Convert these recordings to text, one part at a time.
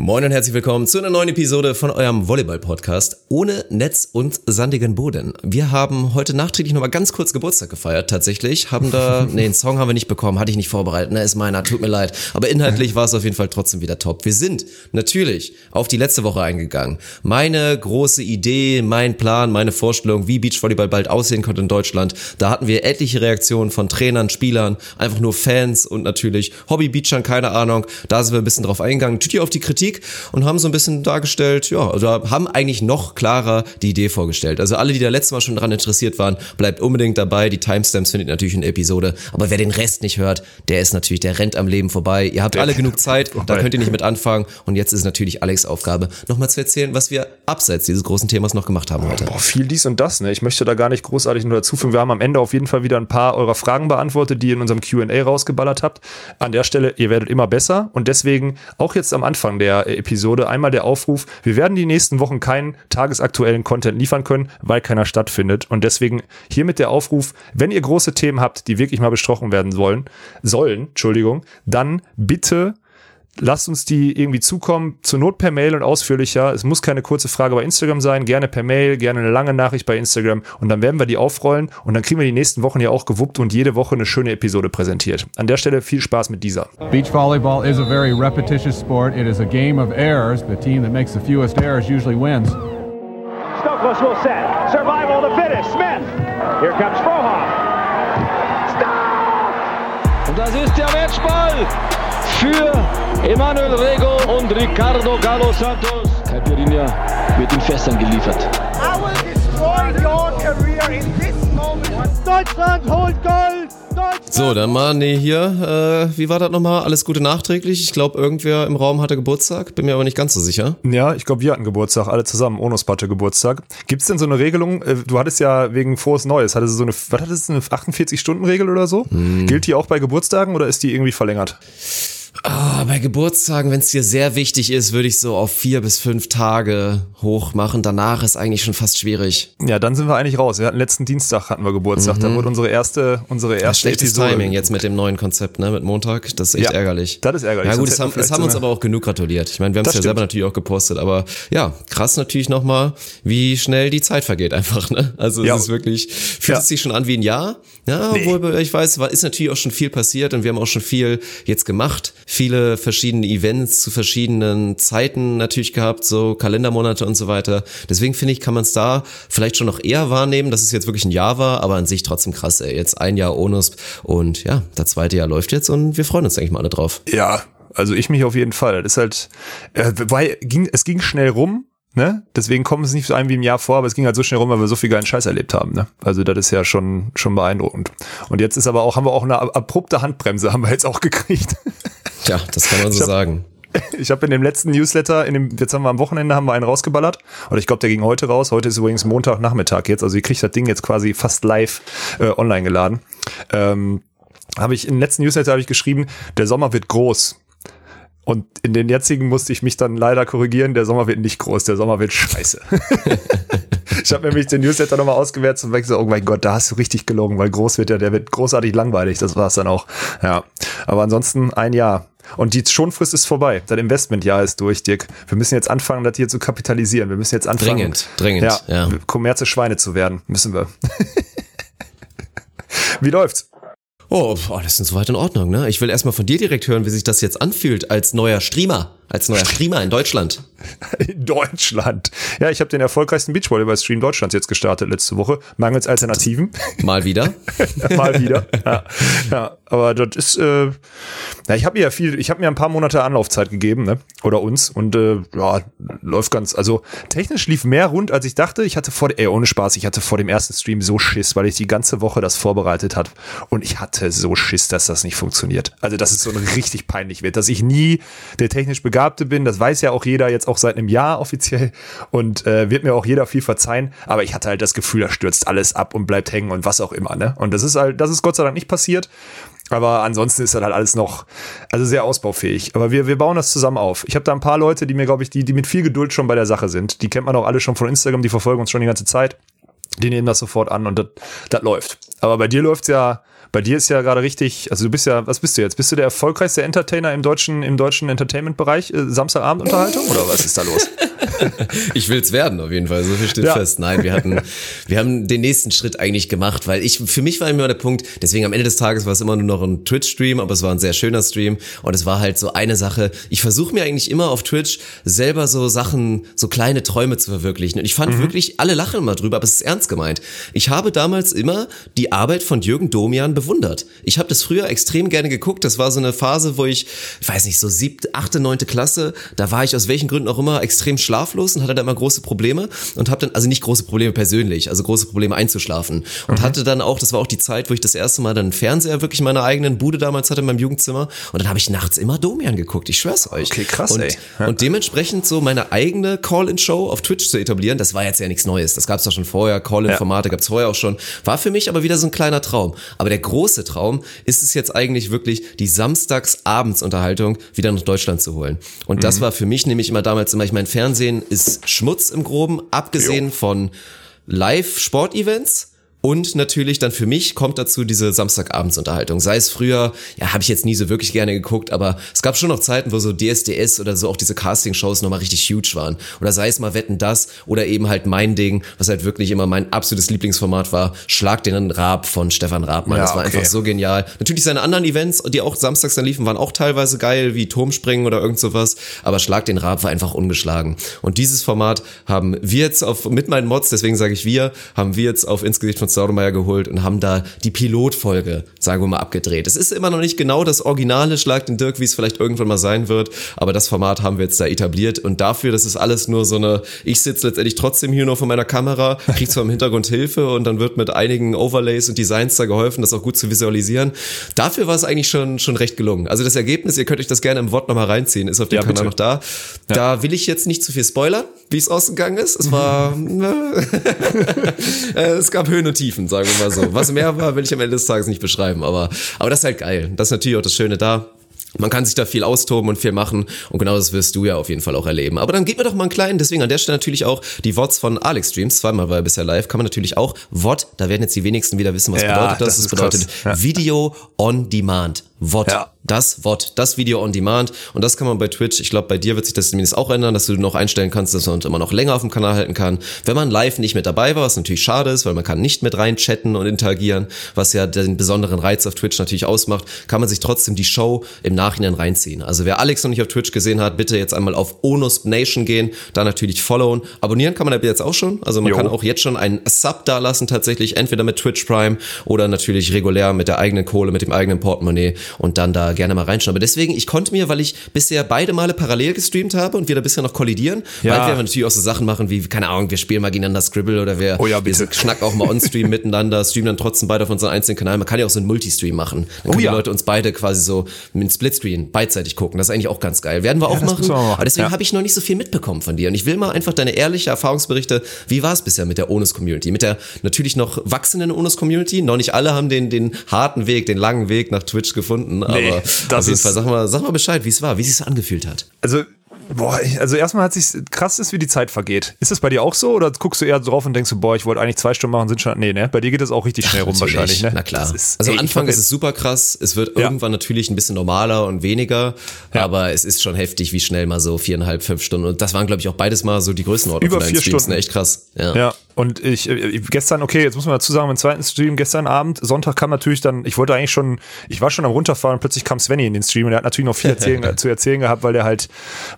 Moin und herzlich willkommen zu einer neuen Episode von eurem Volleyball-Podcast ohne Netz und sandigen Boden. Wir haben heute nachträglich nochmal ganz kurz Geburtstag gefeiert, tatsächlich. Haben da, nee, einen Song haben wir nicht bekommen, hatte ich nicht vorbereitet, ne, ist meiner, tut mir leid. Aber inhaltlich war es auf jeden Fall trotzdem wieder top. Wir sind natürlich auf die letzte Woche eingegangen. Meine große Idee, mein Plan, meine Vorstellung, wie Beachvolleyball bald aussehen könnte in Deutschland. Da hatten wir etliche Reaktionen von Trainern, Spielern, einfach nur Fans und natürlich Hobby-Beachern, keine Ahnung. Da sind wir ein bisschen drauf eingegangen. Natürlich auf die Kritik Kritik und haben so ein bisschen dargestellt, ja, also haben eigentlich noch klarer die Idee vorgestellt. Also alle, die da letztes Mal schon daran interessiert waren, bleibt unbedingt dabei. Die Timestamps findet ihr natürlich in der Episode. Aber wer den Rest nicht hört, der ist natürlich, der rennt am Leben vorbei. Ihr habt alle genug Zeit, da könnt ihr nicht mit anfangen. Und jetzt ist natürlich Alex Aufgabe, nochmal zu erzählen, was wir abseits dieses großen Themas noch gemacht haben heute. Boah, viel dies und das, ne? Ich möchte da gar nicht großartig nur dazufügen. Wir haben am Ende auf jeden Fall wieder ein paar eurer Fragen beantwortet, die ihr in unserem Q&A rausgeballert habt. An der Stelle, ihr werdet immer besser und deswegen auch jetzt am Anfang der Episode einmal der Aufruf, wir werden die nächsten Wochen keinen tagesaktuellen Content liefern können, weil keiner stattfindet. Und deswegen hiermit der Aufruf, wenn ihr große Themen habt, die wirklich mal besprochen werden sollen, sollen, Entschuldigung, dann bitte lasst uns die irgendwie zukommen, zur Not per Mail und ausführlicher. Es muss keine kurze Frage bei Instagram sein, gerne per Mail, gerne eine lange Nachricht bei Instagram und dann werden wir die aufrollen und dann kriegen wir die nächsten Wochen ja auch gewuppt und jede Woche eine schöne Episode präsentiert. An der Stelle viel Spaß mit dieser. Beach volleyball is a very repetitious sport. It is a game of errors. The team that makes the fewest errors usually wins. Stokos will set. Survival to finish. Smith. Here comes Frohoff. Stop! Und das ist der Matchball für Emanuel Rego und Ricardo Galo Santos. Caipirinha wird in Fässern geliefert. I will destroy your career in this moment. Deutschland holt Gold! Deutschland So, dann mal, nee, hier, äh, wie war das nochmal? Alles Gute nachträglich. Ich glaube, irgendwer im Raum hatte Geburtstag, bin mir aber nicht ganz so sicher. Ja, ich glaube, wir hatten Geburtstag, alle zusammen. Onus hatte Geburtstag. Gibt es denn so eine Regelung? äh, Du hattest ja wegen Frohes Neues, hattest du so eine, was hattest du, eine 48-Stunden-Regel oder so? Gilt die auch bei Geburtstagen oder ist die irgendwie verlängert? Ah, bei Geburtstagen, wenn es dir sehr wichtig ist, würde ich so auf vier bis fünf Tage hoch machen. Danach ist eigentlich schon fast schwierig. Ja, dann sind wir eigentlich raus. Wir hatten letzten Dienstag hatten wir Geburtstag. Da wurde unsere erste, unsere Ja, erste schlechtes Episode. Timing jetzt mit dem neuen Konzept, ne, mit Montag. Das ist echt Ja, ärgerlich. das ist ärgerlich. Ja gut, es haben, es haben vielleicht uns so aber auch genug gratuliert. Ich meine, wir haben es Das ja stimmt. selber natürlich auch gepostet, aber ja, krass natürlich nochmal, wie schnell die Zeit vergeht einfach, ne? Also Ja. es ist wirklich, fühlt Ja. es sich schon an wie ein Jahr. Ja, obwohl ich weiß, ist natürlich auch schon viel passiert und wir haben auch schon viel jetzt gemacht. Viele verschiedene Events zu verschiedenen Zeiten natürlich gehabt, so Kalendermonate und so weiter. Deswegen finde ich, kann man es da vielleicht schon noch eher wahrnehmen, dass es jetzt wirklich ein Jahr war, aber an sich trotzdem krass, ey. Jetzt ein Jahr Onus und ja, das zweite Jahr läuft jetzt und wir freuen uns eigentlich mal alle drauf. Ja, also ich mich auf jeden Fall. Das ist halt, äh, weil ging, es ging schnell rum, ne? Deswegen kommt es nicht so ein wie im Jahr vor, aber es ging halt so schnell rum, weil wir so viel geilen Scheiß erlebt haben, ne? Also das ist ja schon, schon beeindruckend. Und jetzt ist aber auch, haben wir auch eine ab- abrupte Handbremse, haben wir jetzt auch gekriegt. Tja, das kann man so hab- sagen. Ich habe in dem letzten Newsletter, in dem, jetzt haben wir am Wochenende, haben wir einen rausgeballert. Oder ich glaube, der ging heute raus. Heute ist übrigens Montagnachmittag jetzt. Also ihr kriegt das Ding jetzt quasi fast live äh, online geladen. Ähm, habe ich, im letzten Newsletter habe ich geschrieben, der Sommer wird groß. Und in den jetzigen musste ich mich dann leider korrigieren, der Sommer wird nicht groß, der Sommer wird scheiße. ich habe nämlich den Newsletter nochmal ausgewertet und so, oh mein Gott, da hast du richtig gelogen, weil groß wird der, der wird großartig langweilig, das war's dann auch. Ja, aber ansonsten ein Jahr. Und die Schonfrist ist vorbei. Das Investmentjahr ist durch, Dirk. Wir müssen jetzt anfangen, das hier zu kapitalisieren. Wir müssen jetzt anfangen. Dringend, dringend, Ja, ja. Kommerze Schweine zu werden. Müssen wir. Wie läuft's? Oh, boah, das ist soweit in Ordnung, ne? Ich will erstmal von dir direkt hören, wie sich das jetzt anfühlt als neuer Streamer, als neuer Streamer in Deutschland. In Deutschland. Ja, ich habe den erfolgreichsten Beachvolleyball-Stream Deutschlands jetzt gestartet letzte Woche. Mangels Alternativen. Mal wieder. Mal wieder. Ja, ja aber das ist, äh, ja, ich habe mir ja viel, ich habe mir ein paar Monate Anlaufzeit gegeben, ne? Oder uns. Und äh, ja, läuft ganz, also technisch lief mehr rund, als ich dachte. Ich hatte vor, ey, ohne Spaß, ich hatte vor dem ersten Stream so Schiss, weil ich die ganze Woche das vorbereitet hat. Und ich hatte so Schiss, dass das nicht funktioniert. Also, dass es so richtig peinlich wird, dass ich nie der technisch Begabte bin. Das weiß ja auch jeder jetzt auch seit einem Jahr offiziell. Und äh, wird mir auch jeder viel verzeihen. Aber ich hatte halt das Gefühl, da stürzt alles ab und bleibt hängen und was auch immer, ne? Und das ist halt, das ist Gott sei Dank nicht passiert. Aber ansonsten ist das halt alles noch, also sehr ausbaufähig. Aber wir, wir bauen das zusammen auf. Ich habe da ein paar Leute, die mir, glaube ich, die, die mit viel Geduld schon bei der Sache sind. Die kennt man auch alle schon von Instagram, die verfolgen uns schon die ganze Zeit. Die nehmen das sofort an und das läuft. Aber bei dir läuft's ja, bei dir ist ja gerade richtig, also du bist ja, was bist du jetzt? Bist du der erfolgreichste Entertainer im deutschen, im deutschen Entertainment-Bereich? Äh, Samstagabendunterhaltung oder was ist da los? Ich will's werden, auf jeden Fall. So viel steht Ja. fest. Nein, wir hatten, wir haben den nächsten Schritt eigentlich gemacht, weil ich, für mich war immer der Punkt, deswegen am Ende des Tages war es immer nur noch ein Twitch-Stream, aber es war ein sehr schöner Stream und es war halt so eine Sache. Ich versuche mir eigentlich immer auf Twitch selber so Sachen, so kleine Träume zu verwirklichen. Und ich fand wirklich, alle lachen immer drüber, aber es ist ernst gemeint. Ich habe damals immer die Arbeit von Jürgen Domian bewundert. Ich habe das früher extrem gerne geguckt. Das war so eine Phase, wo ich, ich weiß nicht, so siebte, achte, neunte Klasse, da war ich aus welchen Gründen auch immer extrem schlaflos und hatte da immer große Probleme und habe dann, also nicht große Probleme persönlich, also große Probleme einzuschlafen. Und hatte dann auch, das war auch die Zeit, wo ich das erste Mal dann Fernseher wirklich in meiner eigenen Bude damals hatte in meinem Jugendzimmer. Und dann habe ich nachts immer Domian geguckt. Ich schwör's euch. Okay, krass, und, ey. Und dementsprechend so meine eigene Call-In-Show auf Twitch zu etablieren, das war jetzt ja nichts Neues. Das gab's doch schon vorher. Call-In-Formate gab's vorher auch schon. War für mich aber wieder so ein kleiner Traum. Aber der große Traum ist es jetzt eigentlich wirklich, die Samstags-Abends-Unterhaltung wieder nach Deutschland zu holen. Und das war für mich nämlich immer damals immer, ich mein Fernsehen ist Schmutz im Groben, abgesehen von Live-Sportevents. Und natürlich dann für mich kommt dazu diese Samstagabendsunterhaltung. Sei es früher, ja, habe ich jetzt nie so wirklich gerne geguckt, aber es gab schon noch Zeiten, wo so DSDS oder so auch diese Castingshows nochmal richtig huge waren. Oder sei es mal Wetten das oder eben halt mein Ding, was halt wirklich immer mein absolutes Lieblingsformat war, Schlag den Raab von Stefan Raabmann. Ja, das war okay. einfach so genial. Natürlich seine anderen Events, die auch samstags dann liefen, waren auch teilweise geil, wie Turmspringen oder irgend sowas, aber Schlag den Raab war einfach ungeschlagen. Und dieses Format haben wir jetzt auf, mit meinen Mods, deswegen sage ich wir, haben wir jetzt auf ins Gesicht von Staudemeyer geholt und haben da die Pilotfolge, sagen wir mal, abgedreht. Es ist immer noch nicht genau das originale Schlag den Dirk, wie es vielleicht irgendwann mal sein wird, aber das Format haben wir jetzt da etabliert und dafür, das ist alles nur so eine, ich sitze letztendlich trotzdem hier nur vor meiner Kamera, krieg zwar im Hintergrund Hilfe und dann wird mit einigen Overlays und Designs da geholfen, das auch gut zu visualisieren. Dafür war es eigentlich schon, schon recht gelungen. Also das Ergebnis, ihr könnt euch das gerne im Wort nochmal reinziehen, ist auf dem Ja, Kanal bitte. noch da. Da will ich jetzt nicht zu viel spoilern, wie es ausgegangen ist. Es war, äh, es gab Höhen und Tiefen, sagen wir mal so. Was mehr war, will ich am Ende des Tages nicht beschreiben, aber, aber das ist halt geil. Das ist natürlich auch das Schöne da. Man kann sich da viel austoben und viel machen und genau das wirst du ja auf jeden Fall auch erleben. Aber dann gib mir doch mal einen kleinen, deswegen an der Stelle natürlich auch die VODs von Alex Streams, zweimal war er bisher live, kann man natürlich auch VOD, da werden jetzt die wenigsten wieder wissen, was Ja, bedeutet das. das bedeutet krass. Video on Demand. VOD. Ja. Das VOD, das Video on Demand und das kann man bei Twitch, ich glaube bei dir wird sich das zumindest auch ändern, dass du noch einstellen kannst, dass man uns immer noch länger auf dem Kanal halten kann. Wenn man live nicht mit dabei war, was natürlich schade ist, weil man kann nicht mit rein chatten und interagieren, was ja den besonderen Reiz auf Twitch natürlich ausmacht, kann man sich trotzdem die Show im Nachhinein reinziehen. Also wer Alex noch nicht auf Twitch gesehen hat, bitte jetzt einmal auf Onus Nation gehen, da natürlich followen. Abonnieren kann man aber jetzt auch schon, also man Jo. kann auch jetzt schon einen Sub da lassen tatsächlich, entweder mit Twitch Prime oder natürlich regulär mit der eigenen Kohle, mit dem eigenen Portemonnaie und dann da gerne mal reinschauen. Aber deswegen, ich konnte mir, weil ich bisher beide Male parallel gestreamt habe und wir da bisher noch kollidieren, Ja. bald werden wir natürlich auch so Sachen machen wie, keine Ahnung, wir spielen mal gegeneinander Scribble oder wir, Oh ja, wir schnacken auch mal on-stream miteinander, streamen dann trotzdem beide auf unseren einzelnen Kanal. Man kann ja auch so einen Multistream machen. Dann können Oh ja. die Leute uns beide quasi so mit Splitscreen beidseitig gucken. Das ist eigentlich auch ganz geil. Werden wir auch machen. wir machen. Aber deswegen Ja. habe ich noch nicht so viel mitbekommen von dir. Und ich will mal einfach deine ehrliche Erfahrungsberichte. Wie war es bisher mit der Onus-Community? Mit der natürlich noch wachsenden Onus-Community? Noch nicht alle haben den, den harten Weg, den langen Weg nach Twitch gefunden. Aber Nee, auf jeden Fall, sag mal, sag mal Bescheid, wie es war, wie es sich so angefühlt hat. Also, boah, also erstmal hat sich krass ist, wie die Zeit vergeht. Ist das bei dir auch so oder guckst du eher drauf und denkst so, boah, ich wollte eigentlich zwei Stunden machen, sind schon. Nee, ne? Bei dir geht das auch richtig schnell rum Natürlich, wahrscheinlich, ne? Na klar. Ist, also ey, am Anfang ist es super krass. Es wird Ja. irgendwann natürlich ein bisschen normaler und weniger. Ja. Aber es ist schon heftig, wie schnell mal so viereinhalb, fünf Stunden. Und das waren, glaube ich, auch beides mal so die Größenordnung Über von deinen vier Streams. Stunden. Ne? Echt krass. Ja. Ja, und ich, äh, gestern, okay, jetzt muss man dazu sagen, mein zweiten Stream gestern Abend, Sonntag kam natürlich dann, ich wollte eigentlich schon, ich war schon am runterfahren und plötzlich kam Svenny in den Stream und er hat natürlich noch viel erzählen, zu erzählen gehabt, weil der halt,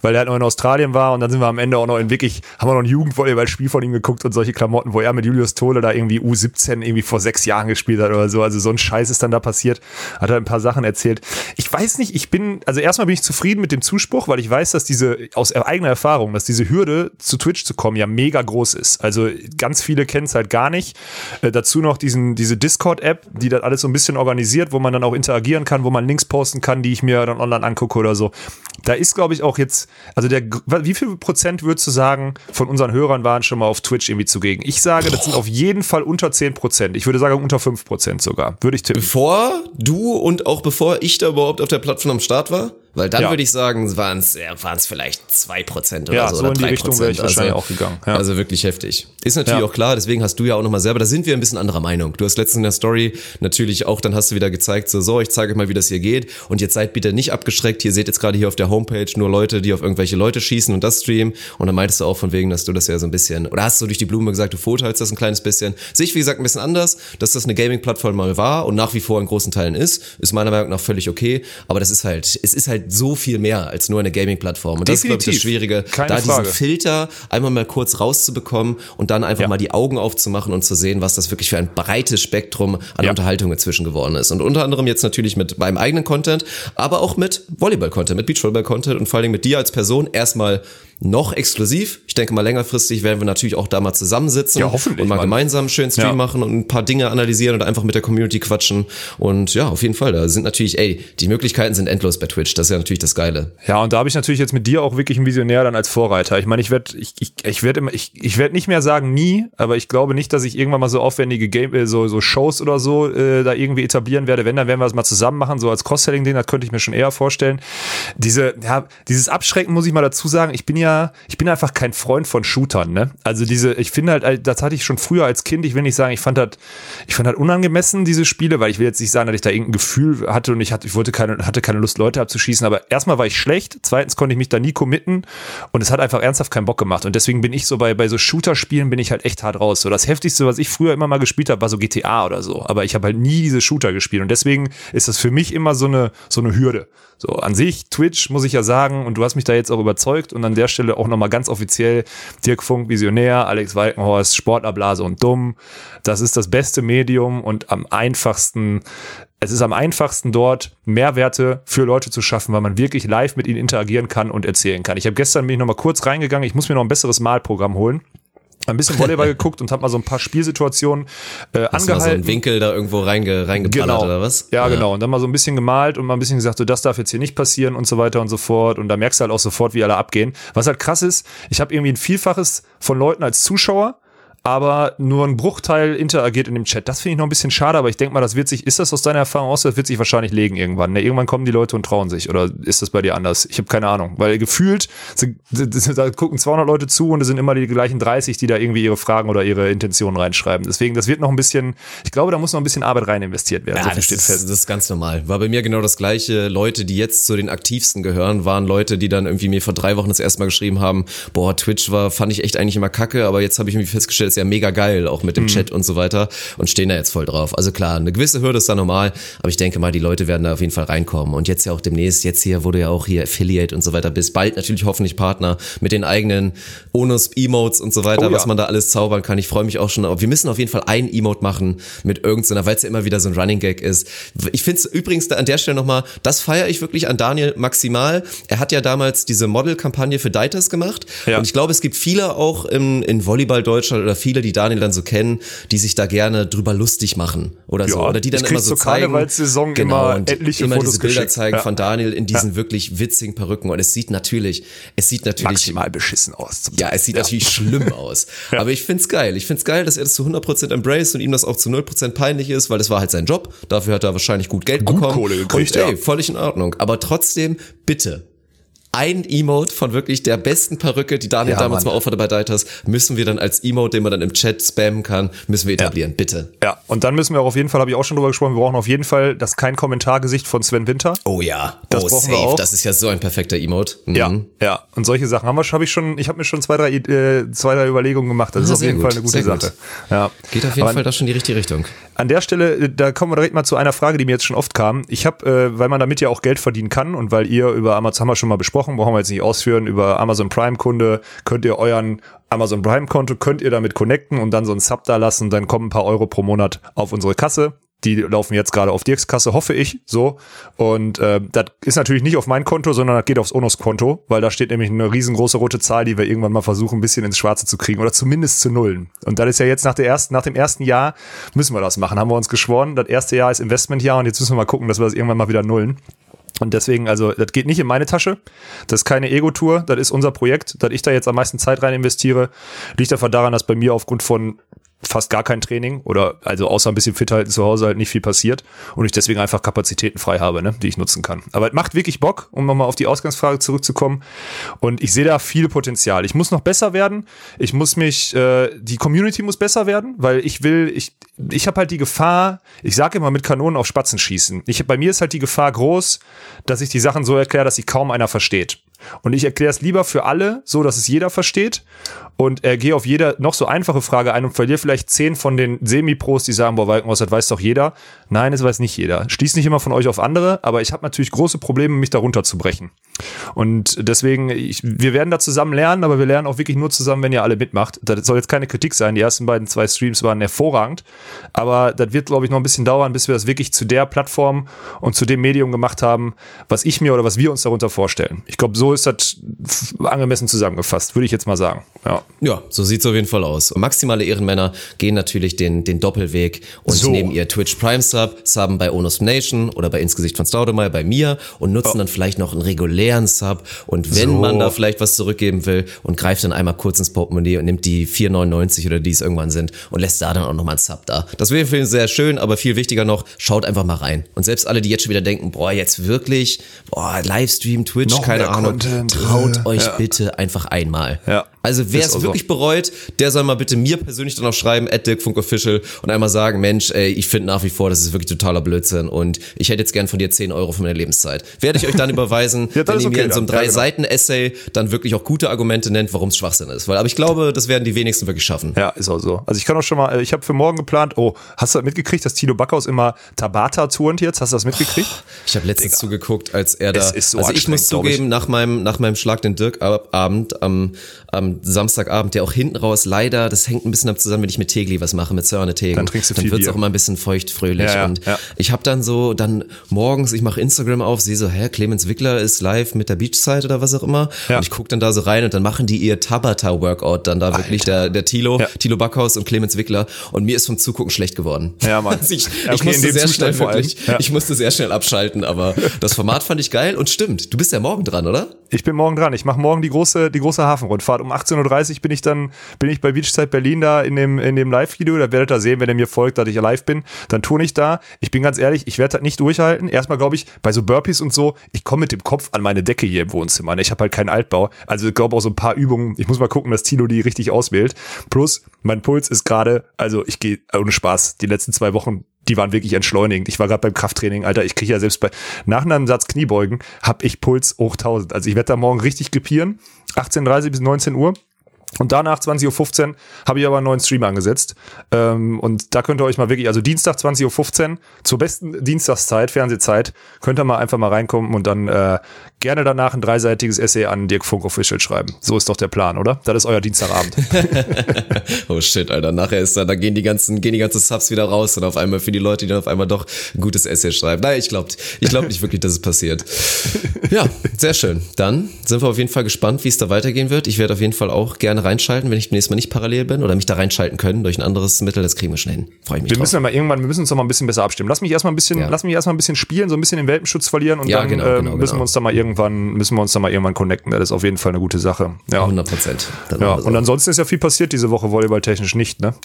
weil er halt noch in Australien war und dann sind wir am Ende auch noch in wirklich, haben wir noch ein Jugendvolleyballspiel von ihm geguckt und solche Klamotten, wo er mit Julius Tole da irgendwie U17 irgendwie vor sechs Jahren gespielt hat oder so, also so ein Scheiß ist dann da passiert, hat er ein paar Sachen erzählt. Ich weiß nicht, ich bin, also erstmal bin ich zufrieden mit dem Zuspruch, weil ich weiß, dass diese, aus eigener Erfahrung, dass diese Hürde zu Twitch zu kommen ja mega groß ist. Also ganz viele kennen es halt gar nicht. Äh, dazu noch diesen, diese Discord-App, die das alles so ein bisschen organisiert, wo man dann auch interagieren kann, wo man Links posten kann, die ich mir dann online angucke oder so. Da ist, glaube ich, auch jetzt, also der, wie viel Prozent würdest du sagen, von unseren Hörern waren schon mal auf Twitch irgendwie zugegen? Ich sage, das sind auf jeden Fall unter 10 Prozent. Ich würde sagen unter 5 Prozent sogar. Würde ich tippen. Bevor du und auch bevor ich da überhaupt auf der Plattform am Start war? Weil dann Ja. würde ich sagen, waren es ja, waren's vielleicht zwei Prozent oder Ja, so. so oder in die 3%. Richtung wäre ich wahrscheinlich auch gegangen, ja. Also wirklich heftig. Ist natürlich auch klar, deswegen hast du ja auch nochmal selber, da sind wir ein bisschen anderer Meinung. Du hast letztens in der Story natürlich auch, dann hast du wieder gezeigt, so, so, ich zeige euch mal, wie das hier geht. Und jetzt seid bitte nicht abgeschreckt. Hier seht jetzt gerade hier auf der Homepage nur Leute, die auf irgendwelche Leute schießen und das streamen. Und dann meintest du auch von wegen, dass du das ja so ein bisschen, oder hast du durch die Blume gesagt, du verurteilst das ein kleines bisschen. Sehe ich, wie gesagt, ein bisschen anders, dass das eine Gaming-Plattform mal war und nach wie vor in großen Teilen ist, ist meiner Meinung nach völlig okay. Aber das ist halt, es ist halt so viel mehr als nur eine Gaming-Plattform. Und das ist, glaube ich, das Definitiv. Schwierige, Keine da Frage. diesen Filter einmal mal kurz rauszubekommen und dann einfach Ja. mal die Augen aufzumachen und zu sehen, was das wirklich für ein breites Spektrum an Ja. Unterhaltung inzwischen geworden ist. Und unter anderem jetzt natürlich mit meinem eigenen Content, aber auch mit Volleyball-Content, mit Beachvolleyball-Content und vor allen Dingen mit dir als Person erstmal noch exklusiv. Ich denke mal längerfristig werden wir natürlich auch da mal zusammensitzen Ja, hoffentlich, und mal Mann. gemeinsam schön Stream Ja. machen und ein paar Dinge analysieren und einfach mit der Community quatschen. Und ja, auf jeden Fall, da sind natürlich, ey, die Möglichkeiten sind endlos bei Twitch. Das ist ja natürlich das Geile. Ja, und da habe ich natürlich jetzt mit dir auch wirklich einen Visionär dann als Vorreiter. Ich meine, ich werde ich, ich, ich werd immer ich, ich werd nicht mehr sagen nie, aber ich glaube nicht, dass ich irgendwann mal so aufwendige Game äh, so so Shows oder so äh, da irgendwie etablieren werde. Wenn dann werden wir es mal zusammen machen, so als Cross-Selling Ding, das könnte ich mir schon eher vorstellen. Diese ja, dieses Abschrecken muss ich mal dazu sagen, ich bin ja ich bin einfach kein Freund von Shootern, ne? Also diese ich finde halt das hatte ich schon früher als Kind, ich will nicht sagen, ich fand das ich fand das unangemessen diese Spiele, weil ich will jetzt nicht sagen, dass ich da irgendein Gefühl hatte und ich hatte ich wollte keine hatte keine Lust Leute abzuschießen, aber erstmal war ich schlecht, zweitens konnte ich mich da nie committen und es hat einfach ernsthaft keinen Bock gemacht und deswegen bin ich so bei bei so Shooter-Spielen bin ich halt echt hart raus. So das heftigste, was ich früher immer mal gespielt habe, war so GTA oder so, aber ich habe halt nie diese Shooter gespielt und deswegen ist das für mich immer so eine so eine Hürde. So an sich Twitch muss ich ja sagen und du hast mich da jetzt auch überzeugt und an der Stelle auch nochmal ganz offiziell Dirk Funk Visionär, Alex Walkenhorst Sportablase und dumm. Das ist das beste Medium und am einfachsten es ist am einfachsten dort Mehrwerte für Leute zu schaffen, weil man wirklich live mit ihnen interagieren kann und erzählen kann. Ich habe gestern bin ich kurz reingegangen, ich muss mir noch ein besseres Malprogramm holen. Ein bisschen Volleyball geguckt und habe mal so ein paar Spielsituationen äh, Hast du mal so angehalten. einen Winkel da irgendwo reinge, reingeballert oder was? Ja, genau. Und dann mal so ein bisschen gemalt und mal ein bisschen gesagt, so das darf jetzt hier nicht passieren und so weiter und so fort. Und da merkst du halt auch sofort, wie alle abgehen. Was halt krass ist, ich habe irgendwie ein Vielfaches von Leuten als Zuschauer, aber nur ein Bruchteil interagiert in dem Chat. Das finde ich noch ein bisschen schade, aber ich denke mal, das wird sich, ist das aus deiner Erfahrung aus, das wird sich wahrscheinlich legen irgendwann. Ne? Irgendwann kommen die Leute und trauen sich. Oder ist das bei dir anders? Ich habe keine Ahnung. Weil gefühlt, da gucken 200 Leute zu und es sind immer die gleichen 30, die da irgendwie ihre Fragen oder ihre Intentionen reinschreiben. Deswegen, das wird noch ein bisschen, ich glaube, da muss noch ein bisschen Arbeit rein investiert werden. Ja, so das, steht ist, fest. das ist ganz normal. War bei mir genau das gleiche. Leute, die jetzt zu den aktivsten gehören, waren Leute, die dann irgendwie mir vor drei Wochen das erste Mal geschrieben haben, boah, Twitch war, fand ich echt eigentlich immer kacke, aber jetzt habe ich irgendwie festgestellt, ja mega geil, auch Mhm. mit dem Chat und so weiter und stehen da jetzt voll drauf. Also klar, eine gewisse Hürde ist da normal, aber ich denke mal, die Leute werden da auf jeden Fall reinkommen. Und jetzt ja auch demnächst, jetzt hier, wo du ja auch hier Affiliate und so weiter bist, bald natürlich hoffentlich Partner mit den eigenen Onus-Emotes und so weiter, Oh ja. was man da alles zaubern kann. Ich freue mich auch schon. Aber wir müssen auf jeden Fall ein Emote machen mit irgendeiner, weil es ja immer wieder so ein Running Gag ist. Ich finde es übrigens an der Stelle nochmal, das feiere ich wirklich an Daniel maximal. Er hat ja damals diese Model-Kampagne für Deitas gemacht. Ja. Und ich glaube, es gibt viele auch im, in Volleyball Deutschland oder viele, die Daniel dann so kennen, die sich da gerne drüber lustig machen oder so. Ja, Oder die dann immer so zeigen. Karnevalssaison genau, immer und etliche immer Fotos diese Bilder geschickt. zeigen Ja. von Daniel in diesen wirklich witzigen Perücken. Und es sieht natürlich, es sieht natürlich maximal beschissen aus. Ja, es sieht natürlich schlimm aus. Aber ich find's geil. Ich find's geil, dass er das zu 100% embrace und ihm das auch zu 0% peinlich ist, weil das war halt sein Job. Dafür hat er wahrscheinlich gut Geld Gut bekommen. Kohle gekriegt, und, ey, ja. völlig in Ordnung. Aber trotzdem, bitte. Ein Emote von wirklich der besten Perücke, die Daniel Ja, damals Mann. mal aufhatte bei Deitas, müssen wir dann als Emote, den man dann im Chat spammen kann, müssen wir etablieren. Bitte. Ja, und dann müssen wir auch auf jeden Fall, habe ich auch schon drüber gesprochen, wir brauchen auf jeden Fall das kein Kommentargesicht von Sven Winter. Oh ja. Das oh, brauchen wir safe. auch. Das ist ja so ein perfekter Emote. Mhm. Ja, ja. Und solche Sachen haben wir, habe ich schon, ich habe mir schon zwei, drei, äh, zwei, drei Überlegungen gemacht. Das Ah, ist auf sehr jeden gut, Fall eine gute sehr gut. Sache. Ja. Geht auf jeden Aber Fall da schon in die richtige Richtung. An der Stelle, äh, da kommen wir direkt mal zu einer Frage, die mir jetzt schon oft kam. Ich habe, äh, weil man damit ja auch Geld verdienen kann und weil ihr über Amazon, haben wir schon mal besprochen, brauchen wir jetzt nicht ausführen, über Amazon Prime Kunde könnt ihr euren Amazon Prime Konto, könnt ihr damit connecten und dann so einen Sub da lassen, dann kommen ein paar Euro pro Monat auf unsere Kasse. Die laufen jetzt gerade auf Dirks Kasse, hoffe ich, so. Und äh, das ist natürlich nicht auf mein Konto, sondern das geht aufs Onus-Konto, weil da steht nämlich eine riesengroße rote Zahl, die wir irgendwann mal versuchen, ein bisschen ins Schwarze zu kriegen oder zumindest zu nullen. Und das ist ja jetzt nach, der ersten, nach dem ersten Jahr müssen wir das machen, haben wir uns geschworen. Das erste Jahr ist Investmentjahr und jetzt müssen wir mal gucken, dass wir das irgendwann mal wieder nullen. Und deswegen, also, das geht nicht in meine Tasche. Das ist keine Ego-Tour. Das ist unser Projekt, dass ich da jetzt am meisten Zeit rein investiere. Liegt einfach daran, dass bei mir aufgrund von fast gar kein Training oder also außer ein bisschen fit halten zu Hause halt nicht viel passiert und ich deswegen einfach Kapazitäten frei habe, ne, die ich nutzen kann. Aber es macht wirklich Bock, um nochmal auf die Ausgangsfrage zurückzukommen. Und ich sehe da viel Potenzial. Ich muss noch besser werden. Ich muss mich, äh, die Community muss besser werden, weil ich will, ich, ich habe halt die Gefahr, ich sage immer mit Kanonen auf Spatzen schießen. Ich, bei mir ist halt die Gefahr groß, dass ich die Sachen so erkläre, dass sie kaum einer versteht. Und ich erkläre es lieber für alle, so dass es jeder versteht. Und er gehe auf jede noch so einfache Frage ein und verliere vielleicht zehn von den Semi-Pros, die sagen, boah, Walkenhaus, das weiß doch jeder. Nein, es weiß nicht jeder. Schließt nicht immer von euch auf andere, aber ich habe natürlich große Probleme, mich darunter zu brechen. Und deswegen, ich, wir werden da zusammen lernen, aber wir lernen auch wirklich nur zusammen, wenn ihr alle mitmacht. Das soll jetzt keine Kritik sein. Die ersten beiden zwei Streams waren hervorragend. Aber das wird, glaube ich, noch ein bisschen dauern, bis wir das wirklich zu der Plattform und zu dem Medium gemacht haben, was ich mir oder was wir uns darunter vorstellen. Ich glaube, so ist das angemessen zusammengefasst, würde ich jetzt mal sagen. Ja. Ja, so sieht's auf jeden Fall aus. Und maximale Ehrenmänner gehen natürlich den, den Doppelweg und So. nehmen ihr Twitch Prime Sub, subben bei Onus Nation oder bei Insgesicht von Staudemeyer bei mir und nutzen dann vielleicht noch einen regulären Sub. Und wenn So. man da vielleicht was zurückgeben will und greift dann einmal kurz ins Portemonnaie und nimmt die 4,99 oder die es irgendwann sind und lässt da dann auch nochmal einen Sub da. Das wäre für ihn sehr schön, aber viel wichtiger noch, schaut einfach mal rein. Und selbst alle, die jetzt schon wieder denken, boah, jetzt wirklich, boah, Livestream, Twitch, Noch keine Ahnung, traut äh, euch ja. bitte einfach einmal. Ja. Also wer es wirklich bereut, der soll mal bitte mir persönlich dann auch schreiben, @dirkfunkofficial und einmal sagen, Mensch, ey, ich finde nach wie vor, das ist wirklich totaler Blödsinn und ich hätte jetzt gern von dir 10 Euro für meine Lebenszeit. Werde ich euch dann überweisen, Ja, wenn ihr okay mir in so einem dann. Ja, genau. Dann wirklich auch gute Argumente nennt, warum es Schwachsinn ist. Weil, aber ich glaube, das werden die wenigsten wirklich schaffen. Ja, ist auch so. Also ich kann auch schon mal, äh, ich habe für morgen geplant, oh, hast du das mitgekriegt, dass Tilo Backhaus immer Tabata turnt jetzt? Hast du das mitgekriegt? Ich habe letztens zugeguckt, als er da. So also ich muss glaub ich. zugeben, nach meinem nach meinem Schlag den Dirk Ab- Abend am, am Samstagabend, der auch hinten raus leider, das hängt ein bisschen damit zusammen, wenn ich mit Tegli was mache mit Sörne Tegen. Dann trinkst du dann viel wird's Bier. auch immer ein bisschen feucht fröhlich Ja, ja, und ja. ich habe dann so dann morgens, ich mache Instagram auf, sehe so, hä, Clemens Wickler ist live mit der Beachside oder was auch immer und ich guck dann da so rein und dann machen die ihr Tabata Workout dann da wirklich der der Tilo. Tilo Backhaus und Clemens Wickler und mir ist vom Zugucken schlecht geworden. Ja, Mann. Ich, ich okay, in musste sehr Zustand schnell wirklich, ich musste sehr schnell abschalten, aber das Format fand ich geil und stimmt. Du bist ja morgen dran, oder? Ich bin morgen dran. Ich mache morgen die große, die große Hafenrundfahrt. Um 18.30 Uhr bin ich dann, bin ich bei Beachside Berlin da in dem, in dem Live-Video. Da werdet ihr sehen, wenn ihr mir folgt, dass ich live bin. Dann tue ich da. Ich bin ganz ehrlich, ich werde das nicht durchhalten. Erstmal glaube ich, bei so Burpees und so, ich komme mit dem Kopf an meine Decke hier im Wohnzimmer. ne? Ich habe halt keinen Altbau. Also ich glaube auch so ein paar Übungen. Ich muss mal gucken, dass Tilo die richtig auswählt. Plus, mein Puls ist gerade, also ich gehe ohne Spaß, die letzten zwei Wochen die waren wirklich entschleunigend. Ich war gerade beim Krafttraining, Alter, ich kriege ja selbst bei nach einem Satz Kniebeugen habe ich Puls hoch 1000. Also ich werde da morgen richtig gepieren. 18:30 bis 19 Uhr. Und danach 20.15 Uhr habe ich aber einen neuen Stream angesetzt. Ähm, und da könnt ihr euch mal wirklich, also Dienstag 20.15 Uhr, zur besten Dienstagszeit, Fernsehzeit, könnt ihr mal einfach mal reinkommen und dann äh, gerne danach ein dreiseitiges Essay an Dirk Funk Official schreiben. So ist doch der Plan, oder? Das ist euer Dienstagabend. Oh shit, Alter. Nachher ist dann, da gehen die ganzen, gehen die ganzen Subs wieder raus und auf einmal für die Leute, die dann auf einmal doch ein gutes Essay schreiben. Nein, ich glaube ich glaub nicht wirklich, dass es passiert. Ja, sehr schön. Dann sind wir auf jeden Fall gespannt, wie es da weitergehen wird. Ich werde auf jeden Fall auch gerne reinschalten, wenn ich nächstes Mal nicht parallel bin oder mich da reinschalten können durch ein anderes Mittel. Das kriegen wir schon hin. Freue ich mich Wir drauf. müssen ja mal irgendwann, wir müssen uns doch mal ein bisschen besser abstimmen. Lass mich erstmal ein bisschen, Ja. lass mich erstmal ein bisschen spielen, so ein bisschen den Welpenschutz verlieren und Ja, dann genau, ähm, genau, müssen genau. wir uns da mal irgendwann, müssen wir uns da mal irgendwann connecten. Das ist auf jeden Fall eine gute Sache. Ja. 100 Prozent. Ja, und ansonsten ist ja viel passiert diese Woche volleyballtechnisch nicht, ne?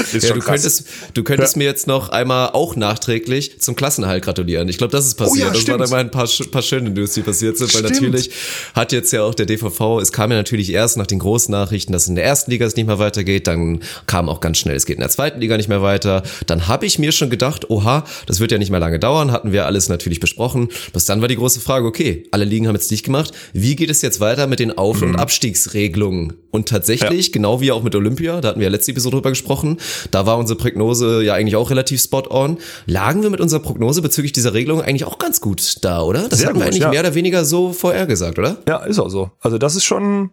ist Ja, schon du krass. könntest, du könntest mir jetzt noch einmal auch nachträglich zum Klassenhalt gratulieren. Ich glaube, das ist passiert. Oh ja, das stimmt. waren mal ein paar, paar schöne News, die passiert sind, weil Stimmt. natürlich hat jetzt ja auch der DVV, es kam ja natürlich erst nach den großen Nachrichten, dass in der ersten Liga es nicht mehr weitergeht, dann kam auch ganz schnell, es geht in der zweiten Liga nicht mehr weiter. Dann habe ich mir schon gedacht, oha, das wird ja nicht mehr lange dauern, hatten wir alles natürlich besprochen. Bis dann war die große Frage, okay, alle Ligen haben jetzt dicht gemacht, wie geht es jetzt weiter mit den Auf- und Abstiegsregelungen? Und tatsächlich, genau wie auch mit Olympia, da hatten wir ja letzte Episode drüber gesprochen, da war unsere Prognose ja eigentlich auch relativ spot on. Lagen wir mit unserer Prognose bezüglich dieser Regelung eigentlich auch ganz gut da, oder? Das Sehr haben wir eigentlich ja. mehr oder weniger so vorher gesagt, oder? Ja, ist auch so. Also das ist schon,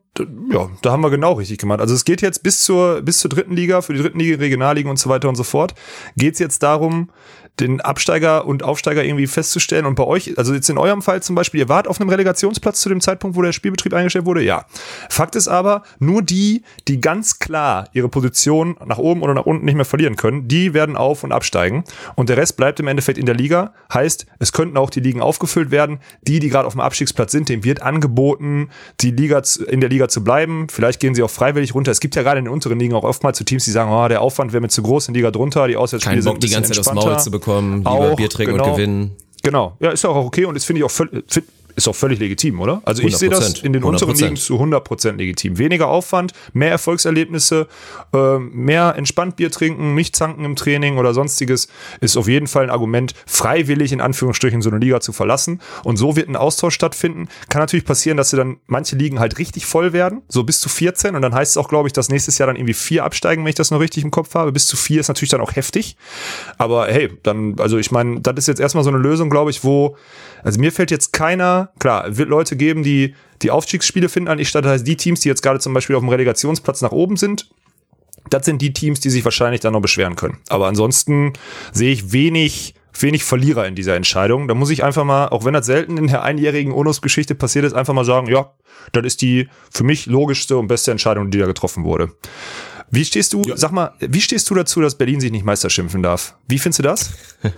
ja, da haben wir genau richtig gemacht. Also es geht jetzt bis zur, bis zur dritten Liga, für die dritten Liga, Regionalligen und so weiter und so fort, geht's jetzt darum, den Absteiger und Aufsteiger irgendwie festzustellen. Und bei euch, also jetzt in eurem Fall zum Beispiel, ihr wart auf einem Relegationsplatz zu dem Zeitpunkt, wo der Spielbetrieb eingestellt wurde? Ja. Fakt ist aber, nur die, die ganz klar ihre Position nach oben oder nach unten nicht mehr verlieren können, die werden auf- und absteigen. Und der Rest bleibt im Endeffekt in der Liga. Heißt, es könnten auch die Ligen aufgefüllt werden. Die, die gerade auf dem Abstiegsplatz sind, dem wird angeboten, die Liga zu, in der Liga zu bleiben. Vielleicht gehen sie auch freiwillig runter. Es gibt ja gerade in den unteren Ligen auch oftmals so Teams, die sagen, oh, der Aufwand wäre mir zu groß in Liga drunter, die Auswärtsspiele Kein sind Bock, die ganze Zeit aufs. Maul zu bekommen, lieber Auch, Bier trinken genau. und gewinnen. Genau, ja, ist auch okay und das finde ich auch völlig, find- ist auch völlig legitim, oder? Also ich sehe das 100%. in den unteren 100%. Ligen zu 100% legitim. Weniger Aufwand, mehr Erfolgserlebnisse, äh, mehr entspannt Bier trinken, nicht zanken im Training oder sonstiges, ist auf jeden Fall ein Argument, freiwillig in Anführungsstrichen so eine Liga zu verlassen. Und so wird ein Austausch stattfinden. Kann natürlich passieren, dass sie dann manche Ligen halt richtig voll werden, so bis zu 14 und dann heißt es auch, glaube ich, dass nächstes Jahr dann irgendwie vier absteigen, wenn ich das noch richtig im Kopf habe. Bis zu vier ist natürlich dann auch heftig. Aber hey, dann, also ich meine, das ist jetzt erstmal so eine Lösung, glaube ich, wo, also mir fällt jetzt keiner, klar, wird Leute geben, die die Aufstiegsspiele finden eigentlich statt. Das heißt, die Teams, die jetzt gerade zum Beispiel auf dem Relegationsplatz nach oben sind, das sind die Teams, die sich wahrscheinlich dann noch beschweren können. Aber ansonsten sehe ich wenig, wenig Verlierer in dieser Entscheidung. Da muss ich einfach mal, auch wenn das selten in der einjährigen Onus-Geschichte passiert ist, einfach mal sagen, ja, das ist die für mich logischste und beste Entscheidung, die da getroffen wurde. Wie stehst du, sag mal, wie stehst du dazu, dass Berlin sich nicht Meister schimpfen darf? Wie findest du das?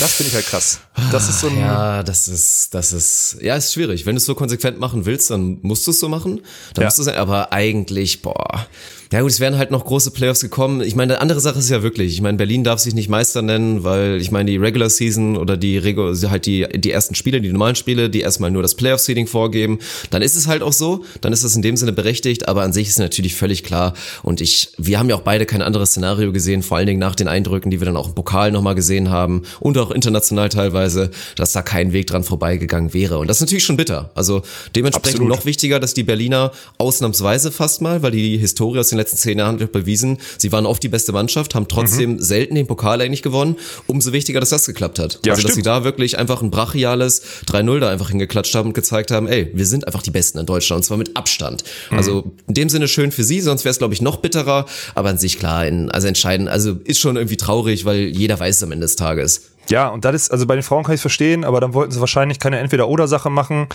das finde ich halt krass. Das ist so ein, Ja, das ist, das ist, ja, ist schwierig. Wenn du es so konsequent machen willst, dann musst du es so machen. Dann Ja. musst du es, aber eigentlich, boah. Ja gut, es wären halt noch große Playoffs gekommen. Ich meine, eine andere Sache ist ja wirklich, ich meine, Berlin darf sich nicht Meister nennen, weil ich meine, die Regular Season oder die Regu halt die, die ersten Spiele, die normalen Spiele, die erstmal nur das Playoff-Seeding vorgeben, dann ist es halt auch so, dann ist es in dem Sinne berechtigt, aber an sich ist natürlich völlig klar und ich, wir haben ja auch beide kein anderes Szenario gesehen, vor allen Dingen nach den Eindrücken, die wir dann auch im Pokal nochmal gesehen haben und auch international teilweise, dass da kein Weg dran vorbeigegangen wäre und das ist natürlich schon bitter. Also dementsprechend Absolut. noch wichtiger, dass die Berliner ausnahmsweise fast mal, weil die Historie aus den letzten zehn Jahren bewiesen, sie waren oft die beste Mannschaft, haben trotzdem selten den Pokal eigentlich gewonnen. Umso wichtiger, dass das geklappt hat. Ja, also, dass sie stimmt. da wirklich einfach ein brachiales 3-0 da einfach hingeklatscht haben und gezeigt haben, ey, wir sind einfach die Besten in Deutschland und zwar mit Abstand. Also in dem Sinne schön für sie, sonst wäre es glaube ich noch bitterer, aber an sich klar, in, also entscheidend, also ist schon irgendwie traurig, weil jeder weiß es am Ende des Tages. Ja, und das ist, also bei den Frauen kann ich verstehen, aber dann wollten sie wahrscheinlich keine Entweder-Oder-Sache machen.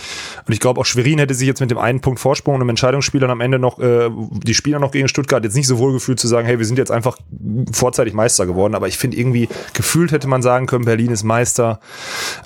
Und ich glaube, auch Schwerin hätte sich jetzt mit dem einen Punkt Vorsprung und einem Entscheidungsspiel dann am Ende noch, äh, die Spieler noch gegen Stuttgart jetzt nicht so wohl gefühlt zu sagen, hey, wir sind jetzt einfach vorzeitig Meister geworden. Aber ich finde irgendwie, gefühlt hätte man sagen können, Berlin ist Meister.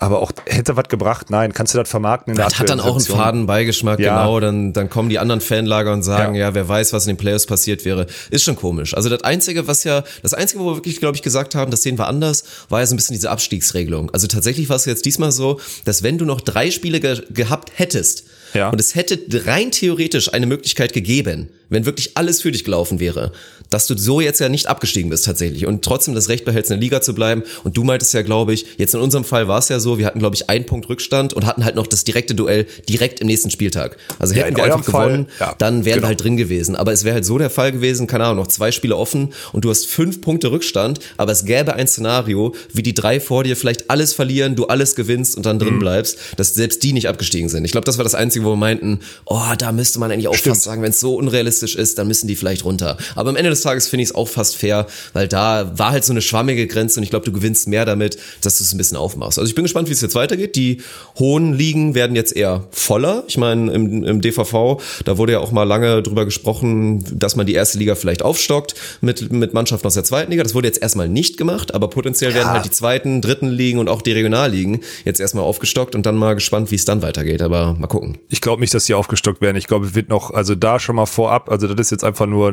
Aber auch hätte was gebracht. Nein, kannst du das vermarkten in der Das hat dann auch einen faden Beigeschmack, Ja. genau. Dann, dann kommen die anderen Fanlager und sagen, Ja. ja. wer weiß, was in den Playoffs passiert wäre. Ist schon komisch. Also das Einzige, was ja, das Einzige, wo wir wirklich, glaube ich, gesagt haben, das sehen wir anders, war ja so ein bisschen diese Abstiegsregelung. Also tatsächlich war es jetzt diesmal so, dass wenn du noch drei Spiele ge gehabt hättest, Ja. und es hätte rein theoretisch eine Möglichkeit gegeben, wenn wirklich alles für dich gelaufen wäre, dass du so jetzt ja nicht abgestiegen bist tatsächlich und trotzdem das Recht behältst, in der Liga zu bleiben. Und du meintest ja, glaube ich, jetzt in unserem Fall war es ja so, wir hatten, glaube ich, einen Punkt Rückstand und hatten halt noch das direkte Duell direkt im nächsten Spieltag. Also hätten wir einfach Fall, gewonnen, ja, dann wären genau. wir halt drin gewesen. Aber es wäre halt so der Fall gewesen, keine Ahnung, noch zwei Spiele offen und du hast fünf Punkte Rückstand, aber es gäbe ein Szenario, wie die drei vor dir vielleicht alles verlieren, du alles gewinnst und dann Mhm. drin bleibst, dass selbst die nicht abgestiegen sind. Ich glaube, das war das Einzige, wo wir meinten, oh, da müsste man eigentlich auch Stimmt. fast sagen, wenn es so unrealistisch ist, dann müssen die vielleicht runter. Aber am Ende des Tages finde ich es auch fast fair, weil da war halt so eine schwammige Grenze und ich glaube, du gewinnst mehr damit, dass du es ein bisschen aufmachst. Also ich bin gespannt, wie es jetzt weitergeht. Die hohen Ligen werden jetzt eher voller. Ich meine, im, im DVV, da wurde ja auch mal lange drüber gesprochen, dass man die erste Liga vielleicht aufstockt mit, mit Mannschaften aus der zweiten Liga. Das wurde jetzt erstmal nicht gemacht, aber potenziell werden halt die zweiten, dritten Ligen und auch die Regionalligen jetzt erstmal aufgestockt und dann mal gespannt, wie es dann weitergeht. Aber mal gucken. Ich glaube nicht, dass die aufgestockt werden. Ich glaube, es wird noch, also da schon mal vorab, also das ist jetzt einfach nur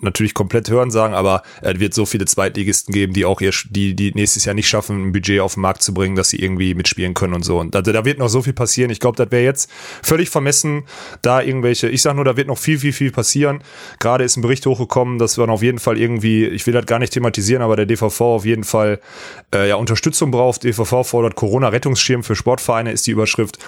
natürlich komplett hören sagen, aber es wird so viele Zweitligisten geben, die auch ihr, die, die nächstes Jahr nicht schaffen, ein Budget auf den Markt zu bringen, dass sie irgendwie mitspielen können und so. Und also da wird noch so viel passieren. Ich glaube, das wäre jetzt völlig vermessen, da irgendwelche, ich sag nur, da wird noch viel, viel, viel passieren. Gerade ist ein Bericht hochgekommen, dass man auf jeden Fall irgendwie, ich will das gar nicht thematisieren, aber der DVV auf jeden Fall äh, ja Unterstützung braucht. DVV fordert Corona-Rettungsschirm für Sportvereine, ist die Überschrift.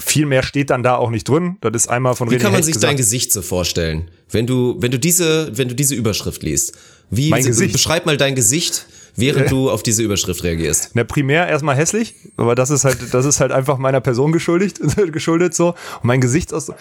Viel mehr steht dann da auch nicht drin. Das ist einmal von Wie René kann man sich gesagt. dein Gesicht so vorstellen, wenn du, wenn du diese, wenn du diese Überschrift liest? Wie Mein Gesicht? beschreib mal dein Gesicht, während du auf diese Überschrift reagierst? Na, primär erstmal hässlich, aber das ist halt, das ist halt einfach meiner Person geschuldigt, geschuldet so. Und mein Gesicht aus.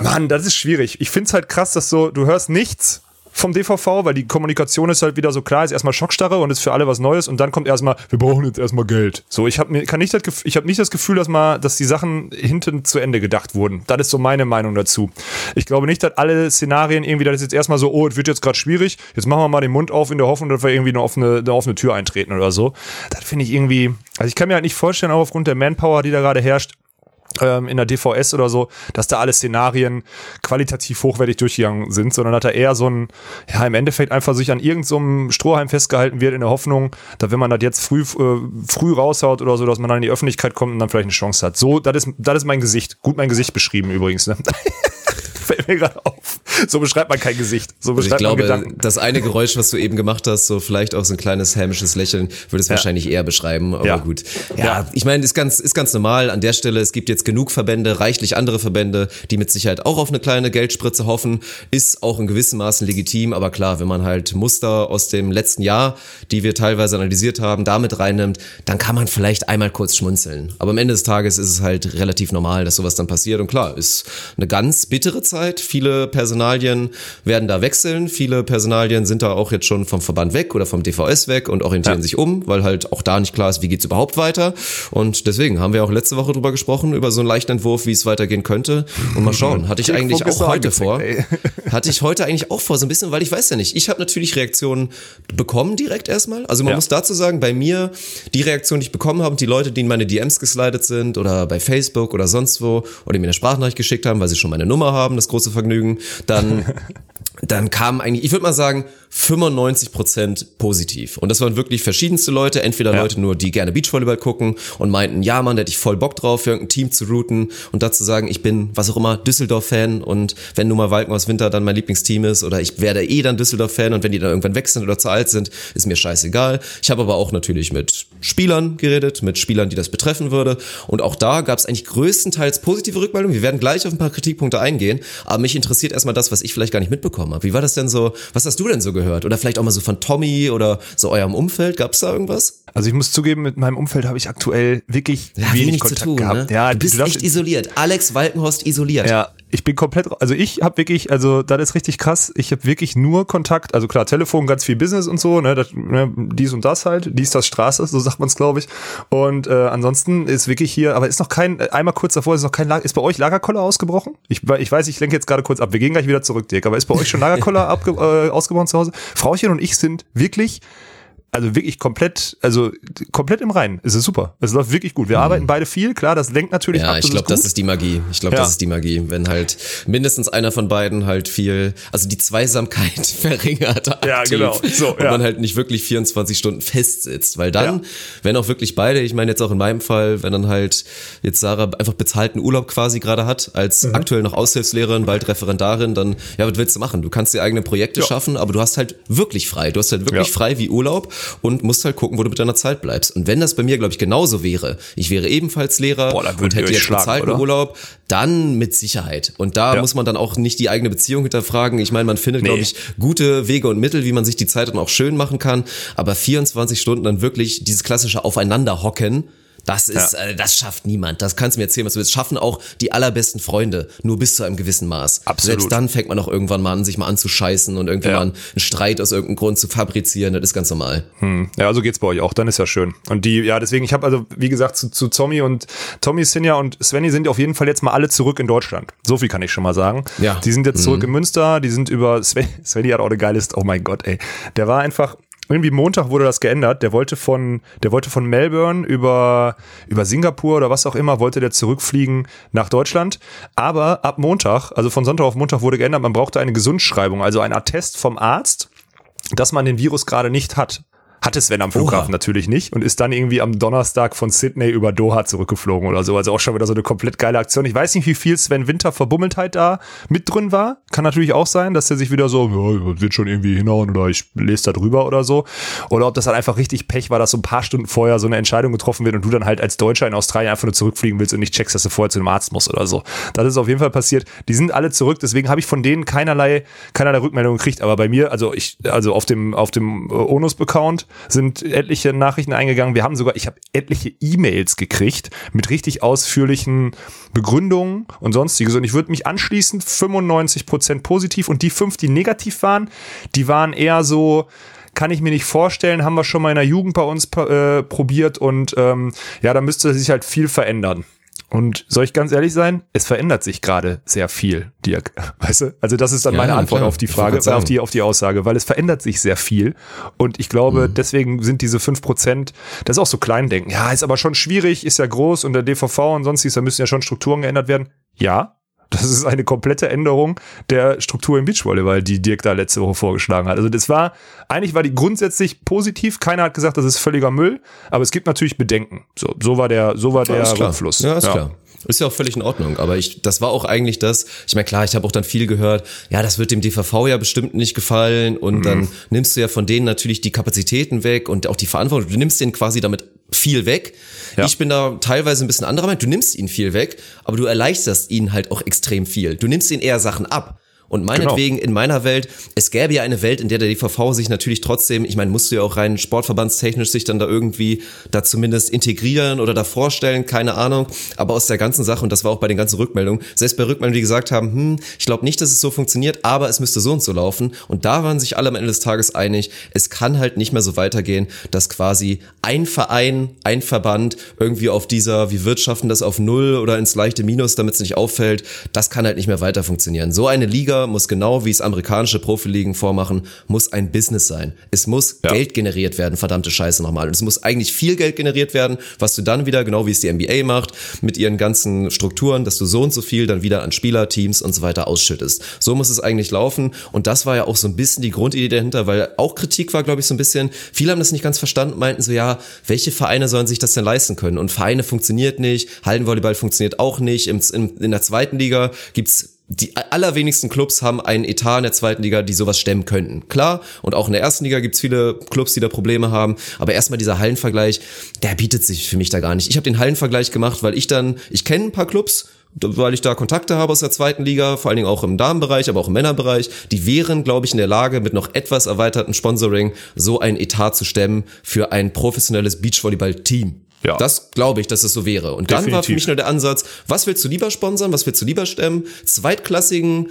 Mann, das ist schwierig. Ich find's halt krass, dass so, du hörst nichts vom DVV, weil die Kommunikation ist halt wieder so klar, ist erstmal Schockstarre und ist für alle was Neues und dann kommt erstmal, wir brauchen jetzt erstmal Geld. So, ich habe mir kann nicht das Gefühl, ich habe nicht das Gefühl, dass mal, dass die Sachen hinten zu Ende gedacht wurden. Das ist so meine Meinung dazu. Ich glaube nicht, dass alle Szenarien irgendwie, das ist jetzt erstmal so, oh, es wird jetzt gerade schwierig, jetzt machen wir mal den Mund auf in der Hoffnung, dass wir irgendwie eine offene, eine offene Tür eintreten oder so. Das finde ich irgendwie, also ich kann mir halt nicht vorstellen, auch aufgrund der Manpower, die da gerade herrscht, in der DVS oder so, dass da alle Szenarien qualitativ hochwertig durchgegangen sind, sondern dass da eher so ein, ja, im Endeffekt einfach sich an irgendeinem so Strohhalm festgehalten wird in der Hoffnung, dass wenn man das jetzt früh, äh, früh raushaut oder so, dass man dann in die Öffentlichkeit kommt und dann vielleicht eine Chance hat. So, das ist, das ist mein Gesicht. Gut mein Gesicht beschrieben übrigens, ne? Fällt mir gerade auf. So beschreibt man kein Gesicht. So Also ich beschreibt man glaube, Gedanken. das eine Geräusch, was du eben gemacht hast, so vielleicht auch so ein kleines hämisches Lächeln, würde es wahrscheinlich eher beschreiben. Aber Ja. gut. Ja, Ja. ich meine, ist ganz, ist ganz normal an der Stelle. Es gibt jetzt genug Verbände, reichlich andere Verbände, die mit Sicherheit auch auf eine kleine Geldspritze hoffen. Ist auch in gewissem Maßen legitim. Aber klar, wenn man halt Muster aus dem letzten Jahr, die wir teilweise analysiert haben, damit reinnimmt, dann kann man vielleicht einmal kurz schmunzeln. Aber am Ende des Tages ist es halt relativ normal, dass sowas dann passiert. Und klar, ist eine ganz bittere Zeit. Viele Personalien werden da wechseln. Viele Personalien sind da auch jetzt schon vom Verband weg oder vom DVS weg und orientieren Ja. sich um, weil halt auch da nicht klar ist, wie geht's überhaupt weiter. Und deswegen haben wir auch letzte Woche drüber gesprochen, über so einen leichten Entwurf, wie es weitergehen könnte. Und mal schauen, hatte ich eigentlich auch heute vor. Hatte ich heute eigentlich auch vor, so ein bisschen, weil ich weiß ja nicht. Ich habe natürlich Reaktionen bekommen direkt erstmal. Also man Ja. muss dazu sagen, bei mir, die Reaktion, die ich bekommen habe, die Leute, die in meine DMs geslidet sind oder bei Facebook oder sonst wo oder mir eine Sprachnachricht geschickt haben, weil sie schon meine Nummer haben, das große Vergnügen, dann dann kam eigentlich, ich würde mal sagen, 95% positiv. Und das waren wirklich verschiedenste Leute, entweder Ja. Leute nur, die gerne Beachvolleyball gucken und meinten, ja Mann, da hätte ich voll Bock drauf, für irgendein Team zu routen und dazu sagen, ich bin, was auch immer, Düsseldorf-Fan und wenn nun mal Walkenhaus Winter dann mein Lieblingsteam ist oder ich werde eh dann Düsseldorf-Fan und wenn die dann irgendwann weg sind oder zu alt sind, ist mir scheißegal. Ich habe aber auch natürlich mit Spielern geredet, mit Spielern, die das betreffen würde und auch da gab es eigentlich größtenteils positive Rückmeldungen. Wir werden gleich auf ein paar Kritikpunkte eingehen, aber mich interessiert erstmal das, was ich vielleicht gar nicht mitbekommen habe. Wie war das denn so, was hast du denn so gehört? Oder vielleicht auch mal so von Tommy oder so eurem Umfeld, gab es da irgendwas? Also ich muss zugeben, mit meinem Umfeld habe ich aktuell wirklich Ja, wenig wenig Kontakt zu tun, gehabt. ne? Ja, du bist darfst- echt isoliert. Alex Walkenhorst isoliert. Ja, ich bin komplett, also ich habe wirklich, also das ist richtig krass. Ich habe wirklich nur Kontakt, also klar, Telefon, ganz viel Business und so, ne, das, ne dies und das halt, dies, das Straße, so sagt man es, glaube ich. Und äh, ansonsten ist wirklich hier, aber ist noch kein, äh, einmal kurz davor, ist noch kein, Lager, ist bei euch Lagerkoller ausgebrochen? Ich, ich weiß, ich lenke jetzt gerade kurz ab, wir gehen gleich wieder zurück, Dirk, aber ist bei euch schon Lagerkoller abge, äh, ausgebrochen zu Hause? Frauchen und ich sind wirklich also wirklich komplett, also komplett im Reinen. Es ist super. Es läuft wirklich gut. Wir arbeiten beide viel, klar, das lenkt natürlich Mhm. Ja, ab. ich glaube, das ist die Magie. Ich glaube, Ja. das ist die Magie, wenn halt mindestens einer von beiden halt viel, also die Zweisamkeit verringert aktiv Ja, genau. So, und ja. man halt nicht wirklich 24 Stunden festsitzt, weil dann, Ja. wenn auch wirklich beide, ich meine jetzt auch in meinem Fall, wenn dann halt jetzt Sarah einfach bezahlten Urlaub quasi gerade hat, als Mhm. aktuell noch Aushilfslehrerin, bald Referendarin, dann, ja, was willst du machen? Du kannst dir eigene Projekte Ja. schaffen, aber du hast halt wirklich frei. Du hast halt wirklich Ja. frei wie Urlaub und musst halt gucken, wo du mit deiner Zeit bleibst. Und wenn das bei mir, glaube ich, genauso wäre, ich wäre ebenfalls Lehrer Boah, und hätte jetzt schlagen, bezahlten oder? Urlaub, dann mit Sicherheit. Und da Ja. muss man dann auch nicht die eigene Beziehung hinterfragen. Ich meine, man findet, Nee. glaube ich, gute Wege und Mittel, wie man sich die Zeit dann auch schön machen kann. Aber 24 Stunden dann wirklich dieses klassische Aufeinanderhocken, das ist, Ja. äh, das schafft niemand. Das kannst du mir erzählen, was du willst. Schaffen auch die allerbesten Freunde, nur bis zu einem gewissen Maß. Absolut. Selbst dann fängt man auch irgendwann mal an, sich mal anzuscheißen und irgendwie Ja. mal einen Streit aus irgendeinem Grund zu fabrizieren. Das ist ganz normal. Ja, so geht's bei euch auch, dann ist ja schön. Und die, ja, deswegen, ich habe also, wie gesagt, zu, zu Tommy und Tommy, Sinja und Svenny sind auf jeden Fall jetzt mal alle zurück in Deutschland. So viel kann ich schon mal sagen. Ja. Die sind jetzt zurück in Münster, die sind über, Sven, Svenny hat auch eine geile, oh mein Gott, ey. Der war einfach, irgendwie Montag wurde das geändert. Der wollte von, der wollte von Melbourne über, über Singapur oder was auch immer, wollte der zurückfliegen nach Deutschland. Aber ab Montag, also von Sonntag auf Montag wurde geändert, man brauchte eine Gesundschreibung, also ein Attest vom Arzt, dass man den Virus gerade nicht hat. Hatte Sven am Flughafen Oha. natürlich nicht und ist dann irgendwie am Donnerstag von Sydney über Doha zurückgeflogen oder so. Also auch schon wieder so eine komplett geile Aktion. Ich weiß nicht, wie viel Sven Winter Verbummeltheit da mit drin war. Kann natürlich auch sein, dass er sich wieder so, ja, wird schon irgendwie hinhauen oder ich lese da drüber oder so. Oder ob das dann einfach richtig Pech war, dass so ein paar Stunden vorher so eine Entscheidung getroffen wird und du dann halt als Deutscher in Australien einfach nur zurückfliegen willst und nicht checkst, dass du vorher zu einem Arzt musst oder so. Das ist auf jeden Fall passiert. Die sind alle zurück, deswegen habe ich von denen keinerlei, keinerlei Rückmeldung gekriegt. Aber bei mir, also ich, also auf dem, auf dem äh, Onus-Account sind etliche Nachrichten eingegangen. Wir haben sogar, ich habe etliche E-Mails gekriegt mit richtig ausführlichen Begründungen und sonstiges. Und ich würde mich anschließen, 95% positiv und die fünf, die negativ waren, die waren eher so, kann ich mir nicht vorstellen, haben wir schon mal in der Jugend bei uns äh, probiert und ähm, ja, da müsste sich halt viel verändern. Und soll ich ganz ehrlich sein, es verändert sich gerade sehr viel, Dirk. Weißt du? Also das ist dann Ja, meine Antwort klar. auf die Frage, auf die, auf die Aussage, weil es verändert sich sehr viel. Und ich glaube, Mhm. deswegen sind diese fünf Prozent, das ist auch so Kleindenken. Ja, ist aber schon schwierig, ist ja groß und der DVV und sonstiges, da müssen ja schon Strukturen geändert werden. Ja, das ist eine komplette Änderung der Struktur im Beachvolleyball, die Dirk da letzte Woche vorgeschlagen hat. Also das war, eigentlich war die grundsätzlich positiv. Keiner hat gesagt, das ist völliger Müll, aber es gibt natürlich Bedenken. So, so war der, so war der. Rückfluss. Ja, ist klar. Ist ja auch völlig in Ordnung, aber ich, das war auch eigentlich das, ich meine, klar, ich habe auch dann viel gehört, ja, das wird dem DVV ja bestimmt nicht gefallen und Mhm. dann nimmst du ja von denen natürlich die Kapazitäten weg und auch die Verantwortung, du nimmst denen quasi damit viel weg. Ja. Ich bin da teilweise ein bisschen anderer Meinung, du nimmst ihnen viel weg, aber du erleichterst ihnen halt auch extrem viel. Du nimmst ihnen eher Sachen ab. Und meinetwegen in meiner Welt, es gäbe ja eine Welt, in der der DVV sich natürlich trotzdem, ich meine, musst du ja auch rein sportverbandstechnisch sich dann da irgendwie da zumindest integrieren oder da vorstellen, keine Ahnung. Aber aus der ganzen Sache, und das war auch bei den ganzen Rückmeldungen, selbst bei Rückmeldungen, die gesagt haben, hm, ich glaube nicht, dass es so funktioniert, aber es müsste so und so laufen. Und da waren sich alle am Ende des Tages einig, es kann halt nicht mehr so weitergehen, dass quasi ein Verein, ein Verband irgendwie auf dieser, wir wirtschaften das auf Null oder ins leichte Minus, damit es nicht auffällt, das kann halt nicht mehr weiter funktionieren. So eine Liga muss genau wie es amerikanische Profiligen vormachen, muss ein Business sein. Es muss Ja. Geld generiert werden, verdammte Scheiße nochmal. Und es muss eigentlich viel Geld generiert werden, was du dann wieder, genau wie es die NBA macht, mit ihren ganzen Strukturen, dass du so und so viel dann wieder an Spieler, Teams und so weiter ausschüttest. So muss es eigentlich laufen. Und das war ja auch so ein bisschen die Grundidee dahinter, weil auch Kritik war, glaube ich, so ein bisschen, viele haben das nicht ganz verstanden, meinten so, ja, welche Vereine sollen sich das denn leisten können? Und Vereine funktioniert nicht, Hallenvolleyball funktioniert auch nicht. Im, in, in der zweiten Liga gibt's die allerwenigsten Clubs haben einen Etat in der zweiten Liga, die sowas stemmen könnten. Klar, und auch in der ersten Liga gibt's viele Clubs, die da Probleme haben. Aber erstmal dieser Hallenvergleich, der bietet sich für mich da gar nicht. Ich habe den Hallenvergleich gemacht, weil ich dann, ich kenne ein paar Clubs, weil ich da Kontakte habe aus der zweiten Liga, vor allen Dingen auch im Damenbereich, aber auch im Männerbereich, die wären, glaube ich, in der Lage, mit noch etwas erweiterten Sponsoring so ein Etat zu stemmen für ein professionelles Beachvolleyball-Team. Ja. Das glaube ich, dass es so wäre. Und dann war für Definitiv. mich nur der Ansatz, was willst du lieber sponsern, was willst du lieber stemmen? Zweitklassigen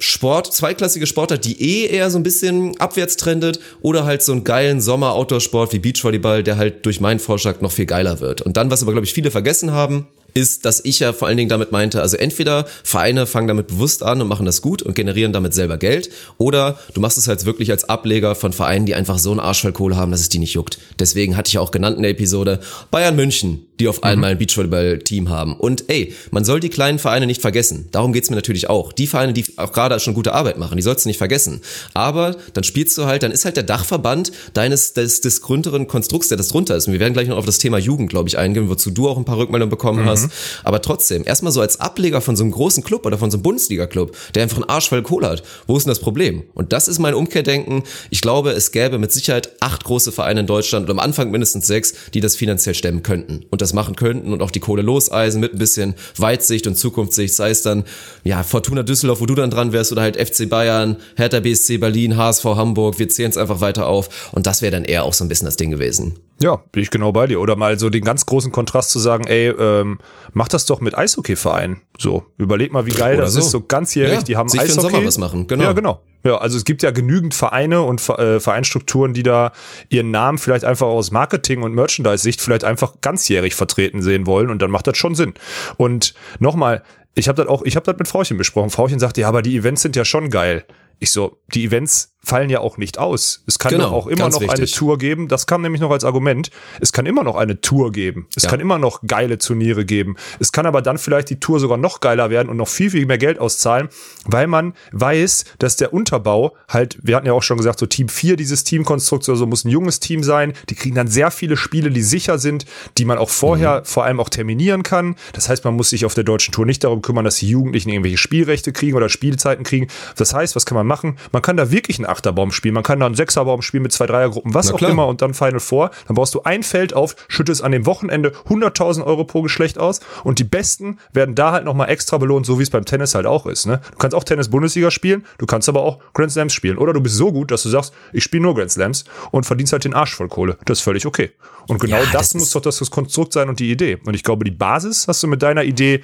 Sport, zweitklassige Sportler, die eh eher so ein bisschen abwärts trendet oder halt so einen geilen Sommer-Outdoor-Sport wie Beachvolleyball, der halt durch meinen Vorschlag noch viel geiler wird. Und dann, was aber, glaube ich, viele vergessen haben, ist, dass ich ja vor allen Dingen damit meinte, also entweder Vereine fangen damit bewusst an und machen das gut und generieren damit selber Geld, oder du machst es halt wirklich als Ableger von Vereinen, die einfach so einen Arsch voll Kohle haben, dass es die nicht juckt. Deswegen hatte ich auch genannt in der Episode Bayern München, die auf einmal ein Beachvolleyball-Team haben. Und ey, man soll die kleinen Vereine nicht vergessen. Darum geht's mir natürlich auch. Die Vereine, die auch gerade schon gute Arbeit machen, die sollst du nicht vergessen. Aber dann spielst du halt, dann ist halt der Dachverband deines des, des größeren Konstrukts, der das drunter ist. Und wir werden gleich noch auf das Thema Jugend, glaube ich, eingehen, wozu du auch ein paar Rückmeldungen bekommen hast. Aber trotzdem, erstmal so als Ableger von so einem großen Club oder von so einem Bundesliga-Club, der einfach einen Arsch voll Kohle hat. Wo ist denn das Problem? Und das ist mein Umkehrdenken. Ich glaube, es gäbe mit Sicherheit acht große Vereine in Deutschland und am Anfang mindestens sechs, die das finanziell stemmen könnten und das machen könnten und auch die Kohle loseisen mit ein bisschen Weitsicht und Zukunftssicht, sei es dann, ja, Fortuna Düsseldorf, wo du dann dran wärst oder halt FC Bayern, Hertha BSC Berlin, HSV Hamburg, wir zählen es einfach weiter auf und das wäre dann eher auch so ein bisschen das Ding gewesen. Ja, bin ich genau bei dir. Oder mal so den ganz großen Kontrast zu sagen, ey, ähm, mach das doch mit Eishockey-Vereinen. So, überleg mal, wie geil Oder das so. ist, so ganzjährig, Ja, die haben sich für den Eishockey. Sommer was machen, genau. Ja, genau. Ja, also es gibt ja genügend Vereine und äh, Vereinsstrukturen, die da ihren Namen vielleicht einfach aus Marketing- und Merchandise-Sicht vielleicht einfach ganzjährig vertreten sehen wollen und dann macht das schon Sinn. Und nochmal, ich habe das auch, ich habe das mit Frauchen besprochen. Frauchen sagt, ja, aber die Events sind ja schon geil. Ich so, die Events fallen ja auch nicht aus. Es kann Genau, auch immer noch eine wichtig. Tour geben. Das kam nämlich noch als Argument. Es kann immer noch eine Tour geben. Es Ja. kann immer noch geile Turniere geben. Es kann aber dann vielleicht die Tour sogar noch geiler werden und noch viel, viel mehr Geld auszahlen, weil man weiß, dass der Unterbau halt, wir hatten ja auch schon gesagt, so Team 4 dieses Teamkonstrukt oder so muss ein junges Team sein. Die kriegen dann sehr viele Spiele, die sicher sind, die man auch vorher vor allem auch terminieren kann. Das heißt, man muss sich auf der deutschen Tour nicht darum kümmern, dass die Jugendlichen irgendwelche Spielrechte kriegen oder Spielzeiten kriegen. Das heißt, was kann man machen? Man kann da wirklich einen Achterbaum spielen. Man kann da einen Sechserbaum spielen mit zwei Dreiergruppen, was auch immer und dann Final Four. Dann baust du ein Feld auf, schüttest an dem Wochenende 100.000 Euro pro Geschlecht aus und die Besten werden da halt nochmal extra belohnt, so wie es beim Tennis halt auch ist. Ne? Du kannst auch Tennis-Bundesliga spielen, du kannst aber auch Grand Slams spielen. Oder du bist so gut, dass du sagst, ich spiele nur Grand Slams und verdienst halt den Arsch voll Kohle. Das ist völlig okay. Und genau Ja, das, das muss doch das, das Konstrukt sein und die Idee. Und ich glaube, die Basis hast du mit deiner Idee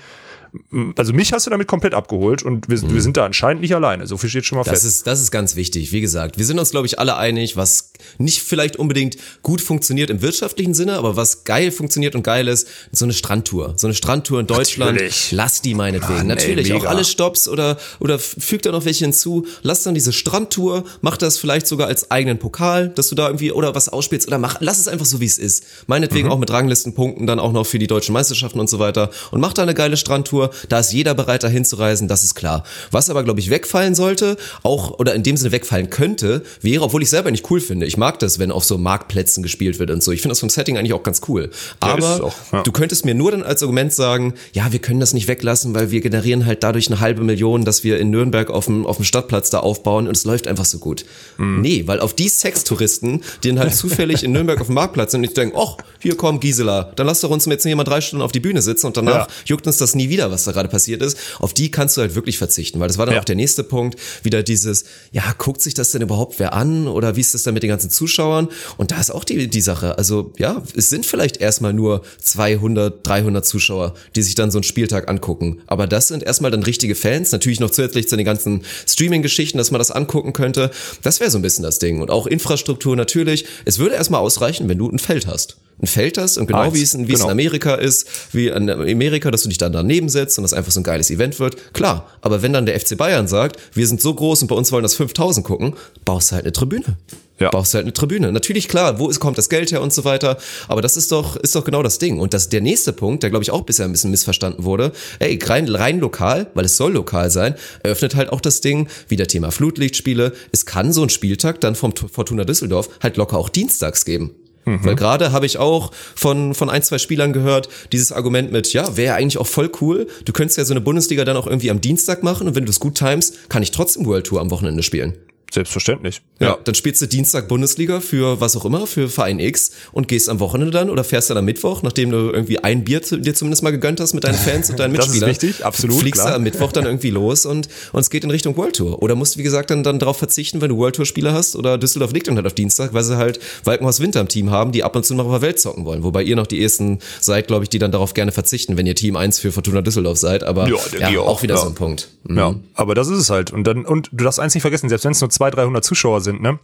also mich hast du damit komplett abgeholt und wir, wir sind da anscheinend nicht alleine. So viel steht schon mal Mhm. Das fest. ist, das ist ganz wichtig. Wie gesagt, wir sind uns, glaube ich, alle einig, was nicht vielleicht unbedingt gut funktioniert im wirtschaftlichen Sinne, aber was geil funktioniert und geil ist, so eine Strandtour. So eine Strandtour in Deutschland. Natürlich. Lass die meinetwegen. Mann, ey, Natürlich auch mega. alle Stops oder, oder fügt da noch welche hinzu. Lass dann diese Strandtour, mach das vielleicht sogar als eigenen Pokal, dass du da irgendwie oder was ausspielst oder mach, lass es einfach so, wie es ist. Meinetwegen auch mit Ranglistenpunkten dann auch noch für die deutschen Meisterschaften und so weiter und mach da eine geile Strandtour. Da ist jeder bereit, da hinzureisen, das ist klar. Was aber, glaube ich, wegfallen sollte, auch, oder in dem Sinne wegfallen könnte, wäre, obwohl ich selber nicht cool finde. Ich mag das, wenn auf so Marktplätzen gespielt wird und so. Ich finde das vom Setting eigentlich auch ganz cool. Ja, Aber auch, ja. du könntest mir nur dann als Argument sagen, ja, wir können das nicht weglassen, weil wir generieren halt dadurch eine halbe Million, dass wir in Nürnberg auf dem, auf dem Stadtplatz da aufbauen und es läuft einfach so gut. Mhm. Nee, weil auf die Sextouristen, die dann halt zufällig in Nürnberg auf dem Marktplatz sind und die denken, ach, hier kommt Gisela, dann lass doch uns jetzt hier mal drei Stunden auf die Bühne sitzen und danach Ja. juckt uns das nie wieder, was da gerade passiert ist. Auf die kannst du halt wirklich verzichten, weil das war dann Ja. auch der nächste Punkt, wieder dieses, ja, guckt sich das denn überhaupt wer an oder wie ist das dann mit den ganzen Zuschauern? Und da ist auch die, die Sache, also ja, es sind vielleicht erstmal nur 200, 300 Zuschauer, die sich dann so einen Spieltag angucken. Aber das sind erstmal dann richtige Fans, natürlich noch zusätzlich zu den ganzen Streaming-Geschichten, dass man das angucken könnte. Das wäre so ein bisschen das Ding. Und auch Infrastruktur natürlich. Es würde erstmal ausreichen, wenn du ein Feld hast. Ein Feld hast und genau Eins, wie es, in- wie es in genau. Amerika ist, wie in Amerika, dass du dich dann daneben setzt und das einfach so ein geiles Event wird. Klar, aber wenn dann der FC Bayern sagt, wir sind so groß und bei uns wollen das 5000 gucken, baust du halt eine Tribüne. Ja. Baust du halt eine Tribüne. Natürlich, klar, wo ist, kommt das Geld her und so weiter. Aber das ist doch, ist doch genau das Ding. Und das, der nächste Punkt, der glaube ich auch bisher ein bisschen missverstanden wurde, ey, rein, rein lokal, weil es soll lokal sein, eröffnet halt auch das Ding, wieder Thema Flutlichtspiele. Es kann so ein Spieltag dann vom Fortuna Düsseldorf halt locker auch dienstags geben. Weil gerade habe ich auch von, von ein, zwei Spielern gehört, dieses Argument mit, ja, wäre eigentlich auch voll cool. Du könntest ja so eine Bundesliga dann auch irgendwie am Dienstag machen und wenn du es gut timest, kann ich trotzdem World Tour am Wochenende spielen. Selbstverständlich. Ja. Dann spielst du Dienstag Bundesliga für was auch immer, für Verein X und gehst am Wochenende dann oder fährst dann am Mittwoch, nachdem du irgendwie ein Bier zu- dir zumindest mal gegönnt hast mit deinen Fans und deinen Das ist Mitspielern. wichtig, absolut, Fliegst klar. du am Mittwoch dann irgendwie los und, und es geht in Richtung World Tour. Oder musst, wie gesagt, dann, dann darauf verzichten, wenn du World Tour Spieler hast oder Düsseldorf liegt dann halt auf Dienstag, weil sie halt Walkenhaus Winter im Team haben, die ab und zu noch auf der Welt zocken wollen. Wobei ihr noch die ersten seid, glaube ich, die dann darauf gerne verzichten, wenn ihr Team 1 für Fortuna Düsseldorf seid. Aber Ja, ja, auch, auch, wieder ja. so ein Punkt. Mhm. Ja, aber das ist es halt. Und dann, und du darfst eins nicht vergessen, selbst wenn es nur 200, 300 Zuschauer sind, ne?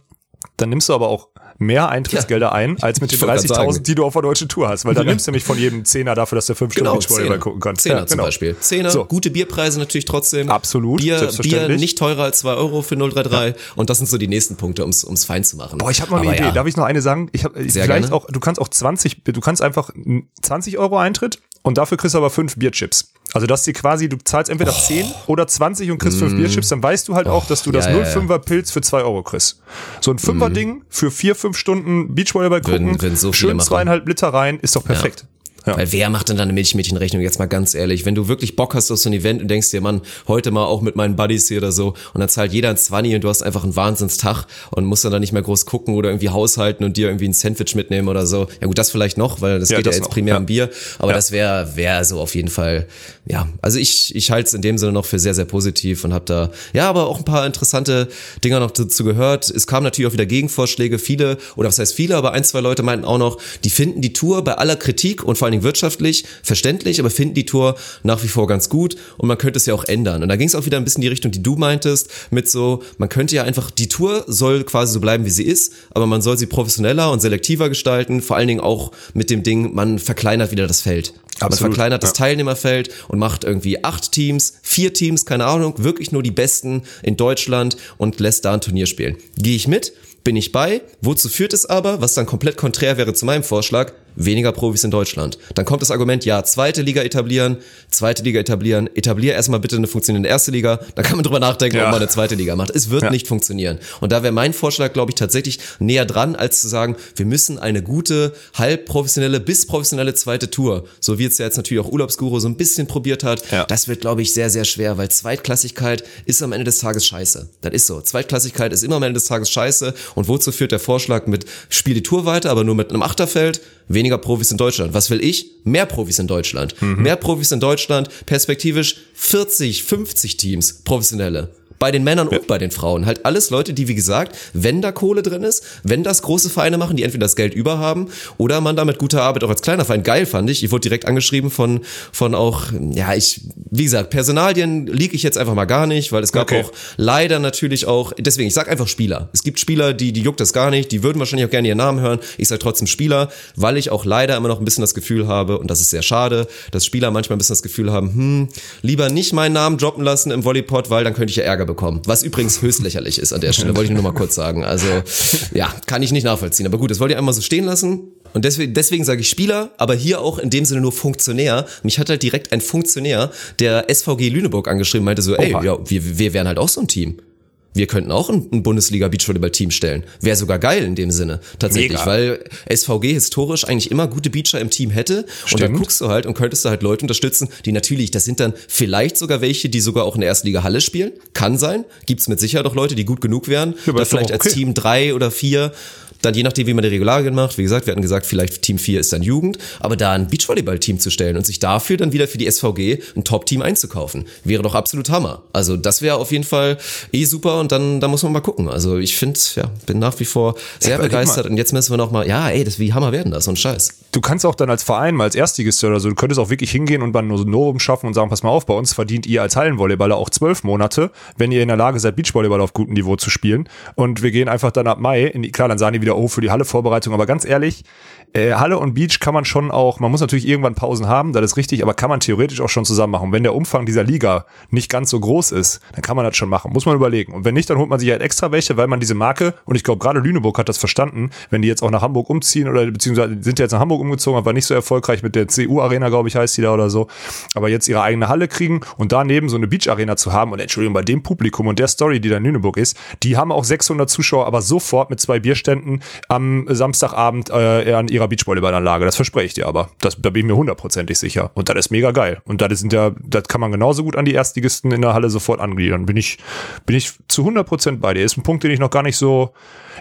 Dann nimmst du aber auch mehr Eintrittsgelder ein, als mit den Ich wollte grad 30.000, sagen. die du auf der deutschen Tour hast. Weil dann Ja. nimmst du nämlich von jedem Zehner dafür, dass du fünf Genau, Stunden Beachvolleyball Zehner. gucken kannst. Zehner Ja, zum genau. Beispiel. Zehner, So. gute Bierpreise natürlich trotzdem. Absolut, Bier, Bier nicht teurer als zwei Euro für 033. Und das sind so die nächsten Punkte, ums ums fein zu machen. Boah, ich habe noch eine Aber Idee. Ja, Darf ich noch eine sagen? Ich habe Sehr vielleicht gerne. auch, du kannst auch 20, du kannst einfach 20 Euro Eintritt und dafür kriegst du aber fünf Bierchips. Also dass dir quasi, du zahlst entweder 10 oder 20 und kriegst fünf Bierchips, dann weißt du halt auch, dass du das Mm. ja, ja, ja. 05er Pilz für zwei Euro kriegst. So ein Fünfer-Ding für vier, fünf Stunden Beachvolleyball Würden- gucken, würden so viele schön zweieinhalb Liter rein, ist doch perfekt. Ja. Weil wer macht denn da eine Milchmädchenrechnung? Jetzt mal ganz ehrlich. Wenn du wirklich Bock hast auf so ein Event und denkst dir, Mann, heute mal auch mit meinen Buddies hier oder so und dann zahlt jeder ein 20 und du hast einfach einen Wahnsinnstag und musst dann da nicht mehr groß gucken oder irgendwie haushalten und dir irgendwie ein Sandwich mitnehmen oder so. Ja gut, das vielleicht noch, weil das Ja, geht das ja jetzt noch, primär ja. am Bier. Aber Ja. das wäre wäre so auf jeden Fall, ja. Also ich, ich halte es in dem Sinne noch für sehr, sehr positiv und habe da, ja, aber auch ein paar interessante Dinger noch dazu gehört. Es kamen natürlich auch wieder Gegenvorschläge. Viele, oder was heißt viele, aber ein, zwei Leute meinten auch noch, die finden die Tour bei aller Kritik und vor allen Dingen wirtschaftlich verständlich, aber finden die Tour nach wie vor ganz gut und man könnte es ja auch ändern. Und da ging es auch wieder ein bisschen in die Richtung, die du meintest, mit so, man könnte ja einfach, die Tour soll quasi so bleiben, wie sie ist, aber man soll sie professioneller und selektiver gestalten, vor allen Dingen auch mit dem Ding, man verkleinert wieder das Feld. Man Absolut, verkleinert das ja. Teilnehmerfeld und macht irgendwie acht Teams, vier Teams, keine Ahnung, wirklich nur die Besten in Deutschland und lässt da ein Turnier spielen. Gehe ich mit? Bin ich bei? Wozu führt es aber, was dann komplett konträr wäre zu meinem Vorschlag, weniger Profis in Deutschland. Dann kommt das Argument, ja, zweite Liga etablieren, zweite Liga etablieren, etablier erstmal bitte eine funktionierende erste Liga, dann kann man drüber nachdenken, Ja. ob man eine zweite Liga macht. Es wird Ja. nicht funktionieren. Und da wäre mein Vorschlag, glaube ich, tatsächlich näher dran, als zu sagen, wir müssen eine gute, halb professionelle bis professionelle zweite Tour, so wie es ja jetzt natürlich auch Urlaubsguru so ein bisschen probiert hat, Ja. das wird, glaube ich, sehr, sehr schwer, weil Zweitklassigkeit ist am Ende des Tages scheiße. Das ist so. Zweitklassigkeit ist immer am Ende des Tages scheiße. Und wozu führt der Vorschlag mit, spiel die Tour weiter, aber nur mit einem Achterfeld, weniger Profis in Deutschland. Was will ich? Mehr Profis in Deutschland. Mehr Profis in Deutschland, perspektivisch 40, 50 Teams, professionelle. Bei den Männern und bei den Frauen. Halt alles Leute, die, wie gesagt, wenn da Kohle drin ist, wenn das große Vereine machen, die entweder das Geld über haben oder man damit gute Arbeit auch als kleiner Verein geil fand ich. Ich wurde direkt angeschrieben von, von auch, ja, ich, wie gesagt, Personalien liege ich jetzt einfach mal gar nicht, weil es gab Okay. auch leider natürlich auch, deswegen, ich sag einfach Spieler. Es gibt Spieler, die, die juckt das gar nicht, die würden wahrscheinlich auch gerne ihren Namen hören. Ich sag trotzdem Spieler, weil ich auch leider immer noch ein bisschen das Gefühl habe, und das ist sehr schade, dass Spieler manchmal ein bisschen das Gefühl haben, hm, lieber nicht meinen Namen droppen lassen im Volleypod, weil dann könnte ich ja Ärger bekommen. Was übrigens höchst lächerlich ist an der Stelle, wollte ich nur mal kurz sagen. Also, ja, kann ich nicht nachvollziehen. Aber gut, das wollte ich einmal so stehen lassen. Und deswegen, deswegen sage ich Spieler, aber hier auch in dem Sinne nur Funktionär. Mich hat halt direkt ein Funktionär der SVG Lüneburg angeschrieben, meinte so, ey, ja, wir, wir wären halt auch so ein Team. Wir könnten auch ein, Bundesliga Beachvolleyball-Team stellen. Wäre sogar geil in dem Sinne, tatsächlich, Mega. weil SVG historisch eigentlich immer gute Beacher im Team hätte. Und dann Stimmt. guckst du halt und könntest du halt Leute unterstützen, die natürlich, das sind dann vielleicht sogar welche, die sogar auch in der ersten Liga Halle spielen. Kann sein. Gibt's mit Sicherheit auch Leute, die gut genug wären. aber da vielleicht auch als okay. Team drei oder vier. Dann je nachdem, wie man die Regularien macht. Wie gesagt, wir hatten gesagt, vielleicht Team 4 ist dann Jugend. Aber da ein Beachvolleyball-Team zu stellen und sich dafür dann wieder für die SVG ein Top-Team einzukaufen, wäre doch absolut Hammer. Also das wäre auf jeden Fall eh super und dann, da muss man mal gucken. Also ich finde, ja, bin nach wie vor sehr überleg begeistert und jetzt müssen wir noch mal, ja, ey, das, wie Hammer werden das und Scheiß. Du kannst auch dann als Verein, mal als Erstligist oder so, du könntest auch wirklich hingehen und dann nur so ein Novum schaffen und sagen, pass mal auf, bei uns verdient ihr als Hallenvolleyballer auch zwölf Monate, wenn ihr in der Lage seid, Beachvolleyball auf gutem Niveau zu spielen. Und wir gehen einfach dann ab Mai, in klar, dann sagen die wieder, oh, für die Halle-Vorbereitung, aber ganz ehrlich, äh, Halle und Beach kann man schon auch, man muss natürlich irgendwann Pausen haben, das ist richtig, aber kann man theoretisch auch schon zusammen machen. Wenn der Umfang dieser Liga nicht ganz so groß ist, dann kann man das schon machen. Muss man überlegen. Und wenn nicht, dann holt man sich halt extra welche, weil man diese Marke, und ich glaube gerade Lüneburg hat das verstanden, wenn die jetzt auch nach Hamburg umziehen oder beziehungsweise sind jetzt nach Hamburg umgezogen, aber nicht so erfolgreich mit der CU-Arena, glaube ich, heißt die da oder so. Aber jetzt ihre eigene Halle kriegen und daneben so eine Beach-Arena zu haben und Entschuldigung, bei dem Publikum und der Story, die da in Lüneburg ist, die haben auch 600 Zuschauer, aber sofort mit zwei Bierständen am Samstagabend äh, an ihrer Beachvolleyballanlage. Das verspreche ich dir aber. Das, da bin ich mir hundertprozentig sicher. Und das ist mega geil. Und das sind ja, das kann man genauso gut an die Erstligisten in der Halle sofort angliedern. Bin ich, bin ich zu 100% bei dir. Ist ein Punkt, den ich noch gar nicht so,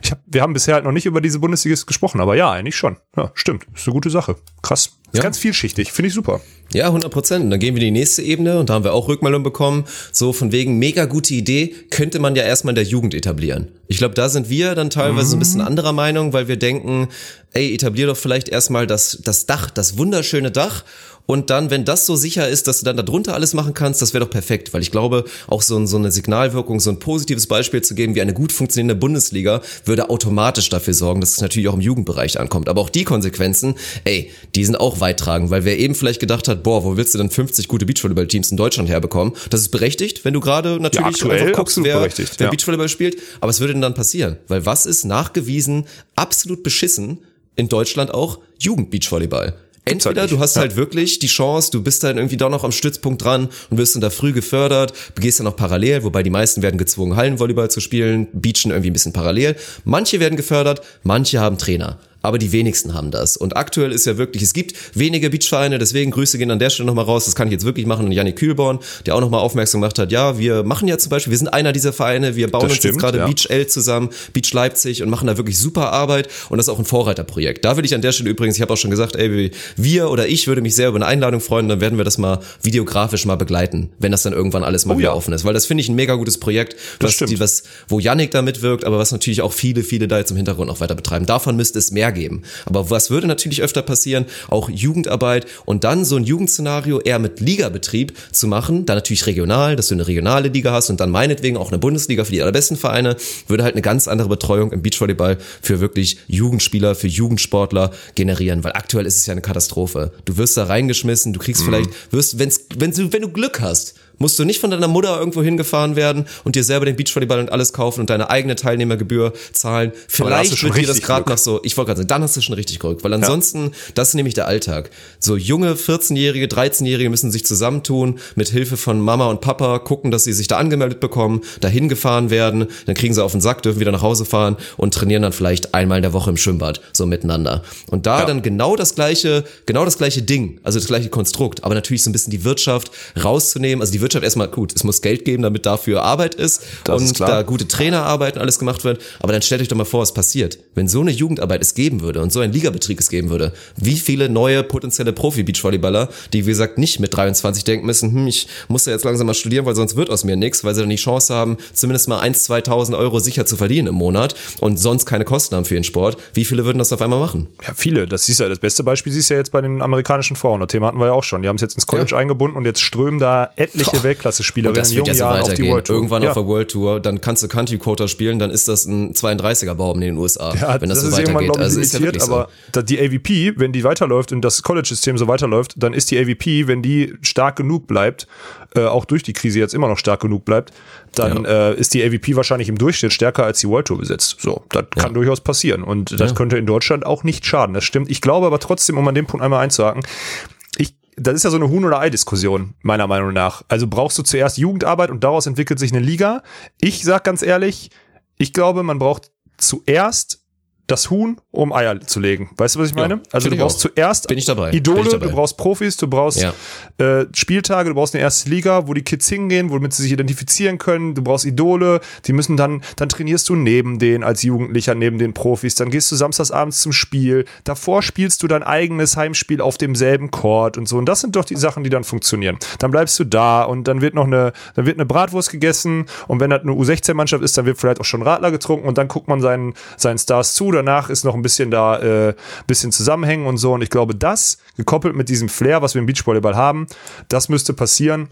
ich hab, wir haben bisher halt noch nicht über diese Bundesligisten gesprochen, aber ja, eigentlich schon. Ja, stimmt. Ist eine gute Sache. Krass. Ist Ja. ganz vielschichtig. Finde ich super. Ja, 100 Prozent. Und dann gehen wir in die nächste Ebene und da haben wir auch Rückmeldung bekommen. So von wegen, mega gute Idee, könnte man ja erstmal in der Jugend etablieren. Ich glaube, da sind wir dann teilweise so ein bisschen anderer Meinung, weil wir denken, ey, etablier doch vielleicht erstmal das, das Dach, das wunderschöne Dach. Und dann, wenn das so sicher ist, dass du dann darunter alles machen kannst, das wäre doch perfekt. Weil ich glaube, auch so, so eine Signalwirkung, so ein positives Beispiel zu geben, wie eine gut funktionierende Bundesliga, würde automatisch dafür sorgen, dass es natürlich auch im Jugendbereich ankommt. Aber auch die Konsequenzen, ey, die sind auch weittragend, weil wer eben vielleicht gedacht hat, boah, wo willst du denn 50 gute Beachvolleyball-Teams in Deutschland herbekommen? Das ist berechtigt, wenn du gerade natürlich aktuell einfach guckst, wer, wer ja. Beachvolleyball spielt. Aber was würde denn dann passieren? Weil was ist nachgewiesen absolut beschissen in Deutschland auch? Jugend-Beachvolleyball. Halt Entweder nicht. du hast Ja. halt wirklich die Chance, du bist dann irgendwie doch noch am Stützpunkt dran und wirst dann da früh gefördert, begehst dann auch parallel, wobei die meisten werden gezwungen, Hallenvolleyball zu spielen, beachen irgendwie ein bisschen parallel. Manche werden gefördert, manche haben Trainer. Aber die wenigsten haben das. Und aktuell ist ja wirklich, es gibt wenige Beachvereine, deswegen Grüße gehen an der Stelle nochmal raus. Das kann ich jetzt wirklich machen. Und Janik Kühlborn, der auch nochmal aufmerksam gemacht hat, ja, wir machen ja zum Beispiel, wir sind einer dieser Vereine, wir bauen Das uns stimmt, jetzt gerade ja. Beach L zusammen, Beach Leipzig und machen da wirklich super Arbeit. Und das ist auch ein Vorreiterprojekt. Da will ich an der Stelle übrigens, ich habe auch schon gesagt, ey, wir oder ich würde mich sehr über eine Einladung freuen, dann werden wir das mal videografisch mal begleiten, wenn das dann irgendwann alles mal Oh wieder ja. offen ist. Weil das finde ich ein mega gutes Projekt, was, die, was, wo Yannick da mitwirkt, aber was natürlich auch viele, viele da jetzt im Hintergrund noch weiter betreiben. Davon müsste es mehr geben. Aber was würde natürlich öfter passieren? Auch Jugendarbeit und dann so ein Jugendszenario eher mit Ligabetrieb zu machen, dann natürlich regional, dass du eine regionale Liga hast und dann meinetwegen auch eine Bundesliga für die allerbesten Vereine, würde halt eine ganz andere Betreuung im Beachvolleyball für wirklich Jugendspieler, für Jugendsportler generieren, weil aktuell ist es ja eine Katastrophe. Du wirst da reingeschmissen, du kriegst vielleicht, wirst, wenn's, wenn wenn du Glück hast, musst du nicht von deiner Mutter irgendwo hingefahren werden und dir selber den Beachvolleyball und alles kaufen und deine eigene Teilnehmergebühr zahlen. Vielleicht wird dir das gerade noch so, ich wollte gerade sagen, dann hast du schon richtig Glück, weil ansonsten, das ist nämlich der Alltag. So junge 14-Jährige, 13-Jährige müssen sich zusammentun, mit Hilfe von Mama und Papa gucken, dass sie sich da angemeldet bekommen, dahin gefahren werden, dann kriegen sie auf den Sack, dürfen wieder nach Hause fahren und trainieren dann vielleicht einmal in der Woche im Schwimmbad, so miteinander. Und da Ja. dann genau das gleiche, genau das gleiche Ding, also das gleiche Konstrukt, aber natürlich so ein bisschen die Wirtschaft rauszunehmen, also die Wirtschaft Wirtschaft erstmal gut. Es muss Geld geben, damit dafür Arbeit ist Das und ist da gute Trainer arbeiten, alles gemacht wird. Aber dann stellt euch doch mal vor, was passiert. Wenn so eine Jugendarbeit es geben würde und so ein Ligabetrieb es geben würde, wie viele neue potenzielle Profi-Beachvolleyballer, die wie gesagt nicht mit 23 denken müssen, hm, ich muss ja jetzt langsam mal studieren, weil sonst wird aus mir nichts, weil sie dann die Chance haben, zumindest mal 1.000, 2.000 Euro sicher zu verdienen im Monat und sonst keine Kosten haben für den Sport. Wie viele würden das auf einmal machen? Ja, viele. Das du ja, das beste Beispiel siehst du ja jetzt bei den amerikanischen Frauen. Das Thema hatten wir ja auch schon. Die haben es jetzt ins College Ja. eingebunden und jetzt strömen da etliche Und das in jungen ja so Jahren auf die weitergehen. World Tour. Irgendwann ja. auf der World Tour, dann kannst du Country Quota spielen, dann ist das ein 32er Baum in den USA, Ja, wenn das, so ist irgendwann, weitergeht. Also ist ja limitiert, wirklich so. aber da die AVP, wenn die weiterläuft und das College-System so weiterläuft, dann ist die AVP, wenn die stark genug bleibt, äh, auch durch die Krise jetzt immer noch stark genug bleibt, dann äh, ist die AVP wahrscheinlich im Durchschnitt stärker als die World Tour besetzt. So, das kann durchaus passieren und das Ja. könnte in Deutschland auch nicht schaden. Das stimmt. Ich glaube aber trotzdem, um an dem Punkt einmal einzuhaken, das ist ja so eine Huhn- oder Ei-Diskussion, meiner Meinung nach. Also brauchst du zuerst Jugendarbeit und daraus entwickelt sich eine Liga. Ich sag ganz ehrlich, ich glaube, man braucht zuerst das Huhn, um Eier zu legen. Weißt du, was ich Ja, meine? Also find du brauchst auch. zuerst Bin ich dabei. Idole, ich dabei. du brauchst Profis, du brauchst Ja. äh, Spieltage, du brauchst eine erste Liga, wo die Kids hingehen, womit sie sich identifizieren können. Du brauchst Idole, die müssen dann, dann trainierst du neben denen als Jugendlicher, neben den Profis. Dann gehst du samstagsabends zum Spiel. Davor spielst du dein eigenes Heimspiel auf demselben Court und so. Und das sind doch die Sachen, die dann funktionieren. Dann bleibst du da und dann wird noch eine, dann wird eine Bratwurst gegessen. Und wenn das eine U16-Mannschaft ist, dann wird vielleicht auch schon Radler getrunken und dann guckt man seinen, seinen Stars zu. Danach ist noch ein bisschen da, äh, bisschen zusammenhängen und so. Und ich glaube, das gekoppelt mit diesem Flair, was wir im Beachvolleyball haben, das müsste passieren.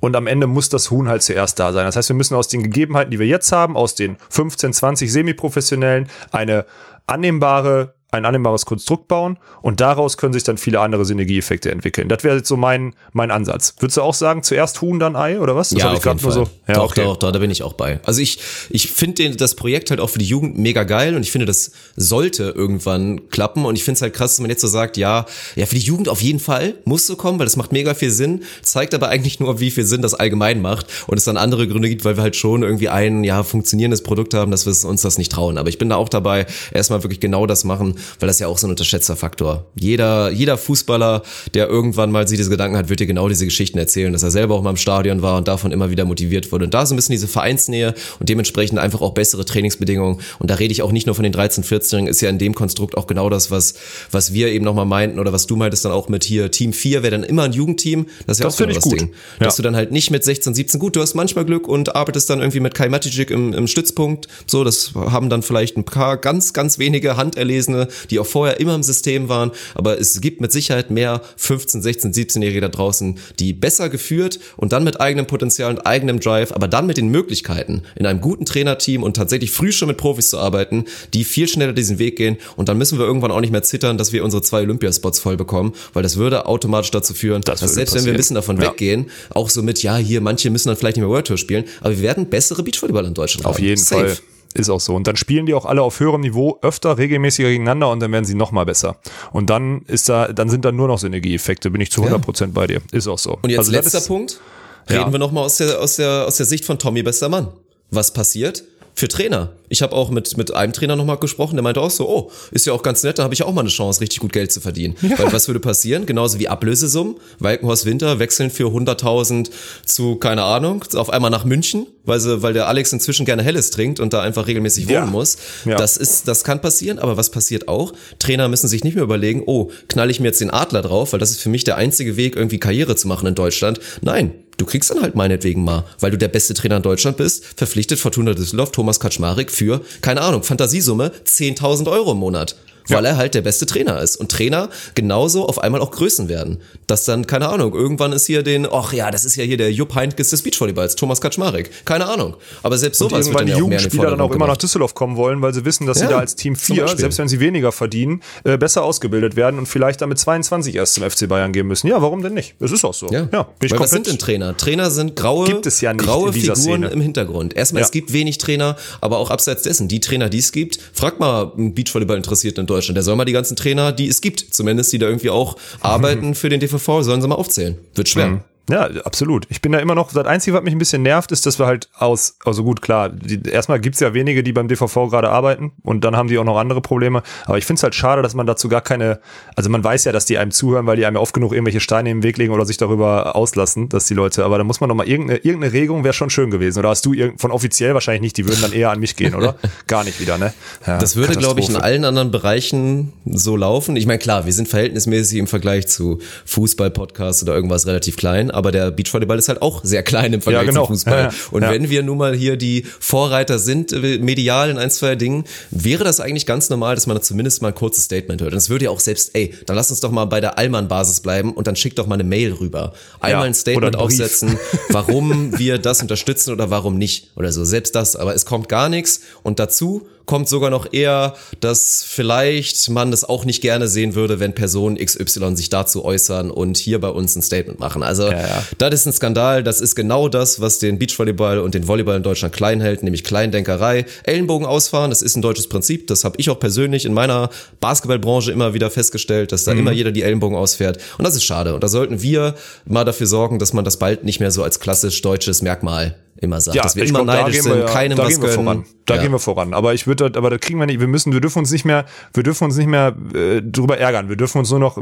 Und am Ende muss das Huhn halt zuerst da sein. Das heißt, wir müssen aus den Gegebenheiten, die wir jetzt haben, aus den 15, 20 Semiprofessionellen, eine annehmbare, ein annehmbares Konstrukt bauen und daraus können sich dann viele andere Synergieeffekte entwickeln. Das wäre jetzt so mein, mein Ansatz. Würdest du auch sagen, zuerst Huhn, dann Ei oder was? Das ja, auf jeden Fall. so. Ja, doch, okay. doch, doch, da bin ich auch bei. Also ich, ich finde das Projekt halt auch für die Jugend mega geil und ich finde, das sollte irgendwann klappen und ich finde es halt krass, dass man jetzt so sagt, ja, ja, für die Jugend auf jeden Fall muss so kommen, weil das macht mega viel Sinn, zeigt aber eigentlich nur, wie viel Sinn das allgemein macht und es dann andere Gründe gibt, weil wir halt schon irgendwie ein, ja, funktionierendes Produkt haben, dass wir uns das nicht trauen. Aber ich bin da auch dabei, erstmal wirklich genau das machen, weil das ja auch so ein unterschätzter Faktor. Jeder, jeder Fußballer, der irgendwann mal sich diese Gedanken hat, wird dir genau diese Geschichten erzählen, dass er selber auch mal im Stadion war und davon immer wieder motiviert wurde. Und da so ein bisschen diese Vereinsnähe und dementsprechend einfach auch bessere Trainingsbedingungen. Und da rede ich auch nicht nur von den 13-, 14-Jährigen, ist ja in dem Konstrukt auch genau das, was, was wir eben nochmal meinten oder was du meintest dann auch mit hier Team 4 wäre dann immer ein Jugendteam. Das ist ja Das auch genau das gut. Ding. Ja. Dass du dann halt nicht mit 16, 17, gut, du hast manchmal Glück und arbeitest dann irgendwie mit Kai Maticic im, im Stützpunkt. So, das haben dann vielleicht ein paar ganz, ganz wenige Handerlesene, die auch vorher immer im System waren. Aber es gibt mit Sicherheit mehr 15, 16, 17-Jährige da draußen, die besser geführt und dann mit eigenem Potenzial und eigenem Drive, aber dann mit den Möglichkeiten, in einem guten Trainerteam und tatsächlich früh schon mit Profis zu arbeiten, die viel schneller diesen Weg gehen. Und dann müssen wir irgendwann auch nicht mehr zittern, dass wir unsere zwei Olympiaspots voll bekommen, weil das würde automatisch dazu führen, dass würde selbst wenn wir ein passieren. bisschen davon Ja. weggehen, auch so mit, ja, hier, manche müssen dann vielleicht nicht mehr World Tour spielen, aber wir werden bessere Beachvolleyballer in Deutschland Auf haben. jeden Safe. Fall. Ist auch so. Und dann spielen die auch alle auf höherem Niveau öfter, regelmäßiger gegeneinander und dann werden sie noch mal besser. Und dann ist da, dann sind da nur noch Synergieeffekte, bin ich zu 100 Prozent bei dir. Ist auch so. Und jetzt Also letzter ist- Punkt. Ja. Reden wir nochmal aus der, aus, der, aus der Sicht von Tommy Bestermann. Was passiert? Für Trainer. Ich habe auch mit, mit einem Trainer nochmal gesprochen, der meinte auch so, oh, ist ja auch ganz nett, da habe ich auch mal eine Chance, richtig gut Geld zu verdienen. Weil was würde passieren? Genauso wie Ablösesummen. Walkenhorst Winter wechseln für 100.000 zu, keine Ahnung, auf einmal nach München, weil, sie, weil der Alex inzwischen gerne Helles trinkt und da einfach regelmäßig wohnen Ja. muss. Ja. Das ist, das kann passieren, aber was passiert auch? Trainer müssen sich nicht mehr überlegen, oh, knall ich mir jetzt den Adler drauf, weil das ist für mich der einzige Weg, irgendwie Karriere zu machen in Deutschland. Nein, du kriegst dann halt meinetwegen mal, weil du der beste Trainer in Deutschland bist, verpflichtet Fortuna Düsseldorf Thomas Kaczmarek für, keine Ahnung, Fantasiesumme 10.000 Euro im Monat. Weil er halt der beste Trainer ist. Und Trainer genauso auf einmal auch Größen werden. Dass dann, keine Ahnung, irgendwann ist hier den, ach ja, das ist ja hier der Jupp Heynckes des Beachvolleyballs, Thomas Kaczmarek. Keine Ahnung. Aber selbst sowas wird irgendwann dann die ja auch Jugendspieler dann auch immer nach. Düsseldorf kommen wollen, weil sie wissen, dass sie Ja, da als Team zum 4, Beispiel. selbst wenn sie weniger verdienen, äh, besser ausgebildet werden und vielleicht dann mit 22 erst zum FC Bayern gehen müssen. Ja, warum denn nicht? Es ist auch so. Ja, ich Weil was sind denn Trainer? Trainer sind graue, Gibt es ja nicht graue Figuren Szene. im Hintergrund. Erstmal, Ja. es gibt wenig Trainer, aber auch abseits dessen, die Trainer, die es gibt, frag mal einen Beachvolleyball interessiert in Deutschland, der soll mal die ganzen Trainer, die es gibt, zumindest die da irgendwie auch arbeiten für den DVV, sollen sie mal aufzählen. Wird schwer. Ja, absolut. Ich bin da immer noch, das Einzige, was mich ein bisschen nervt, ist, dass wir halt aus, also gut, klar, die, erstmal gibt's ja wenige, die beim DVV gerade arbeiten und dann haben die auch noch andere Probleme. Aber ich finde es halt schade, dass man dazu gar keine, also man weiß ja, dass die einem zuhören, weil die einem ja oft genug irgendwelche Steine im Weg legen oder sich darüber auslassen, dass die Leute, aber da muss man doch mal irgendeine, irgendeine Regung wäre schon schön gewesen. Oder hast du irgend, von offiziell wahrscheinlich nicht, die würden dann eher an mich gehen, oder? gar nicht wieder, ne? Ja, Das würde, glaube ich, in allen anderen Bereichen so laufen. Ich meine, klar, wir sind verhältnismäßig im Vergleich zu Fußball-Podcasts oder irgendwas relativ klein, aber der Beachvolleyball ist halt auch sehr klein im Vergleich Ja, genau. zum Fußball. Ja. Und wenn wir nun mal hier die Vorreiter sind, äh, medial in ein, zwei Dingen, wäre das eigentlich ganz normal, dass man da zumindest mal ein kurzes Statement hört. Und es würde ja auch selbst, ey, dann lass uns doch mal bei der Allmann-Basis bleiben und dann schick doch mal eine Mail rüber. Einmal ein Statement aufsetzen, warum wir das unterstützen oder warum nicht oder so. Selbst das, aber es kommt gar nichts und dazu kommt sogar noch eher, dass vielleicht man das auch nicht gerne sehen würde, wenn Personen XY sich dazu äußern und hier bei uns ein Statement machen. Also ja. das ist ein Skandal, das ist genau das, was den Beachvolleyball und den Volleyball in Deutschland klein hält, nämlich Kleindenkerei, Ellenbogen ausfahren, das ist ein deutsches Prinzip, das habe ich auch persönlich in meiner Basketballbranche immer wieder festgestellt, dass da Mhm. immer jeder die Ellenbogen ausfährt und das ist schade und da sollten wir mal dafür sorgen, dass man das bald nicht mehr so als klassisch deutsches Merkmal immer sagt, dass wir immer glaub, da neidisch gehen wir sind, ja- keinem da was gehen wir gönnen. voran. Da Ja. gehen wir voran. Aber ich würde, aber da kriegen wir nicht. Wir müssen, wir dürfen uns nicht mehr, wir dürfen uns nicht mehr äh, drüber ärgern. Wir dürfen uns nur noch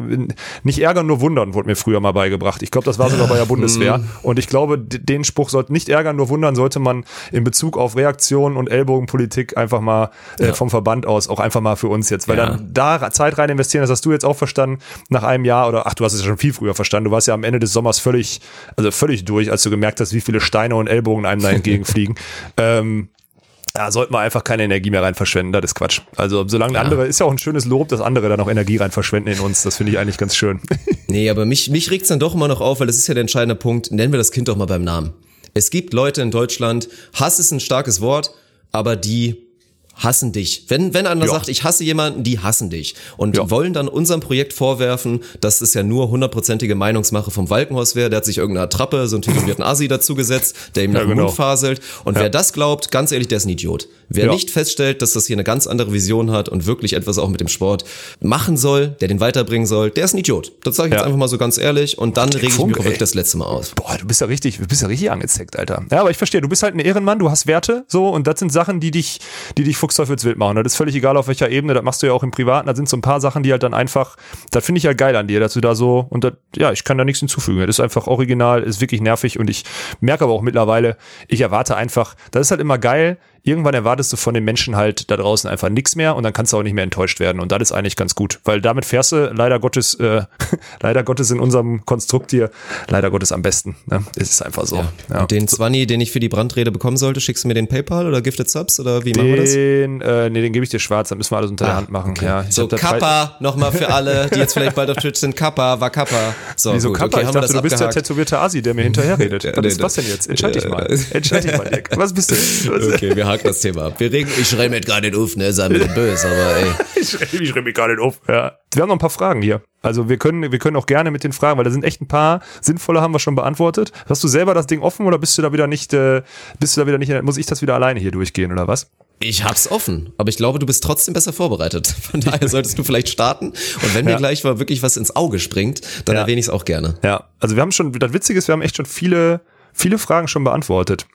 nicht ärgern, nur wundern. Wurde mir früher mal beigebracht. Ich glaube, das war sogar bei der Bundeswehr. Mhm. Und ich glaube, den Spruch sollte nicht ärgern, nur wundern sollte man in Bezug auf Reaktion und Ellbogenpolitik einfach mal äh, vom Verband aus auch einfach mal für uns jetzt, weil Ja. dann da Zeit rein investieren. Das hast du jetzt auch verstanden nach einem Jahr oder ach, du hast es ja schon viel früher verstanden. Du warst ja am Ende des Sommers völlig, also völlig durch, als du gemerkt hast, wie viele Steine und Ellbogen einem da entgegenfliegen. ähm, ja, sollte man einfach keine Energie mehr rein verschwenden, das ist Quatsch. Also solange andere, ist ja auch ein schönes Lob, dass andere da noch Energie rein verschwenden in uns. Das finde ich eigentlich ganz schön. Nee, aber mich, mich regt's dann doch immer noch auf, weil das ist ja der entscheidende Punkt. Nennen wir das Kind doch mal beim Namen. Es gibt Leute in Deutschland, Hass ist ein starkes Wort, aber die hassen dich. Wenn, wenn einer Ja. sagt, ich hasse jemanden, die hassen dich. Und Ja. wollen dann unserem Projekt vorwerfen, dass es ja nur hundertprozentige Meinungsmache vom Walkenhorst wäre. Der hat sich irgendeine Trappe, so einen tätowierten Assi dazugesetzt, der ihm nach Ja, genau. Mund faselt. Und wer das glaubt, ganz ehrlich, der ist ein Idiot. Wer Ja. nicht feststellt, dass das hier eine ganz andere Vision hat und wirklich etwas auch mit dem Sport machen soll, der den weiterbringen soll, der ist ein Idiot. Das sage ich jetzt Ja. einfach mal so ganz ehrlich und dann rege ich mich wirklich das letzte Mal aus. Boah, du bist ja richtig, du bist ja richtig angezeckt, Alter. Ja, aber ich verstehe, du bist halt ein Ehrenmann, du hast Werte, so, und das sind Sachen, die dich, die dich fuchsteufelswild machen. Das ist völlig egal, auf welcher Ebene, das machst du ja auch im Privaten, da sind so ein paar Sachen, die halt dann einfach, das finde ich ja geil an dir, dass du da so, und das, ja, ich kann da nichts hinzufügen. Das ist einfach original, ist wirklich nervig und ich merke aber auch mittlerweile, ich erwarte einfach, das ist halt immer geil, irgendwann erwartest du von den Menschen halt da draußen einfach nichts mehr und dann kannst du auch nicht mehr enttäuscht werden. Und das ist eigentlich ganz gut, weil damit fährst du leider Gottes, äh, leider Gottes in unserem Konstrukt hier, leider Gottes am besten. Ne? Es ist einfach so. Ja. Und den Zwanni, den ich für die Brandrede bekommen sollte, schickst du mir den PayPal oder Gifted Subs oder wie machen wir das? Den, äh, nee, den gebe ich dir schwarz, dann müssen wir alles unter der Hand machen. Ja, ich So, Kappa, nochmal für alle, die jetzt vielleicht bald auf Twitch sind. Kappa, war Kappa. So, Wieso gut, Kappa? okay, ich haben dachte, das du bist der abgehakt. tätowierte Asi, der mir hinterher redet. Ja, was, ist, was denn jetzt? Entscheid dich ja, mal. Entscheid dich mal, Dirk. Was bist du? Was- Okay, wir haken das Thema ab. Wir regen, ich schreibe mir gerade den auf, ne, sei mir nicht böse, aber ey. Ich schreibe schreib mich gar nicht auf. Ja. Wir haben noch ein paar Fragen hier. Also wir können, wir können auch gerne mit den Fragen, weil da sind echt ein paar sinnvolle haben wir schon beantwortet. Hast du selber das Ding offen oder bist du da wieder nicht, äh, bist du da wieder nicht, muss ich das wieder alleine hier durchgehen oder was? Ich hab's offen, aber ich glaube, du bist trotzdem besser vorbereitet. Von daher solltest du vielleicht starten. Und wenn mir Ja. gleich mal wirklich was ins Auge springt, dann Ja. erwähne ich es auch gerne. Ja, also wir haben schon, das Witzige ist, wir haben echt schon viele, viele Fragen schon beantwortet.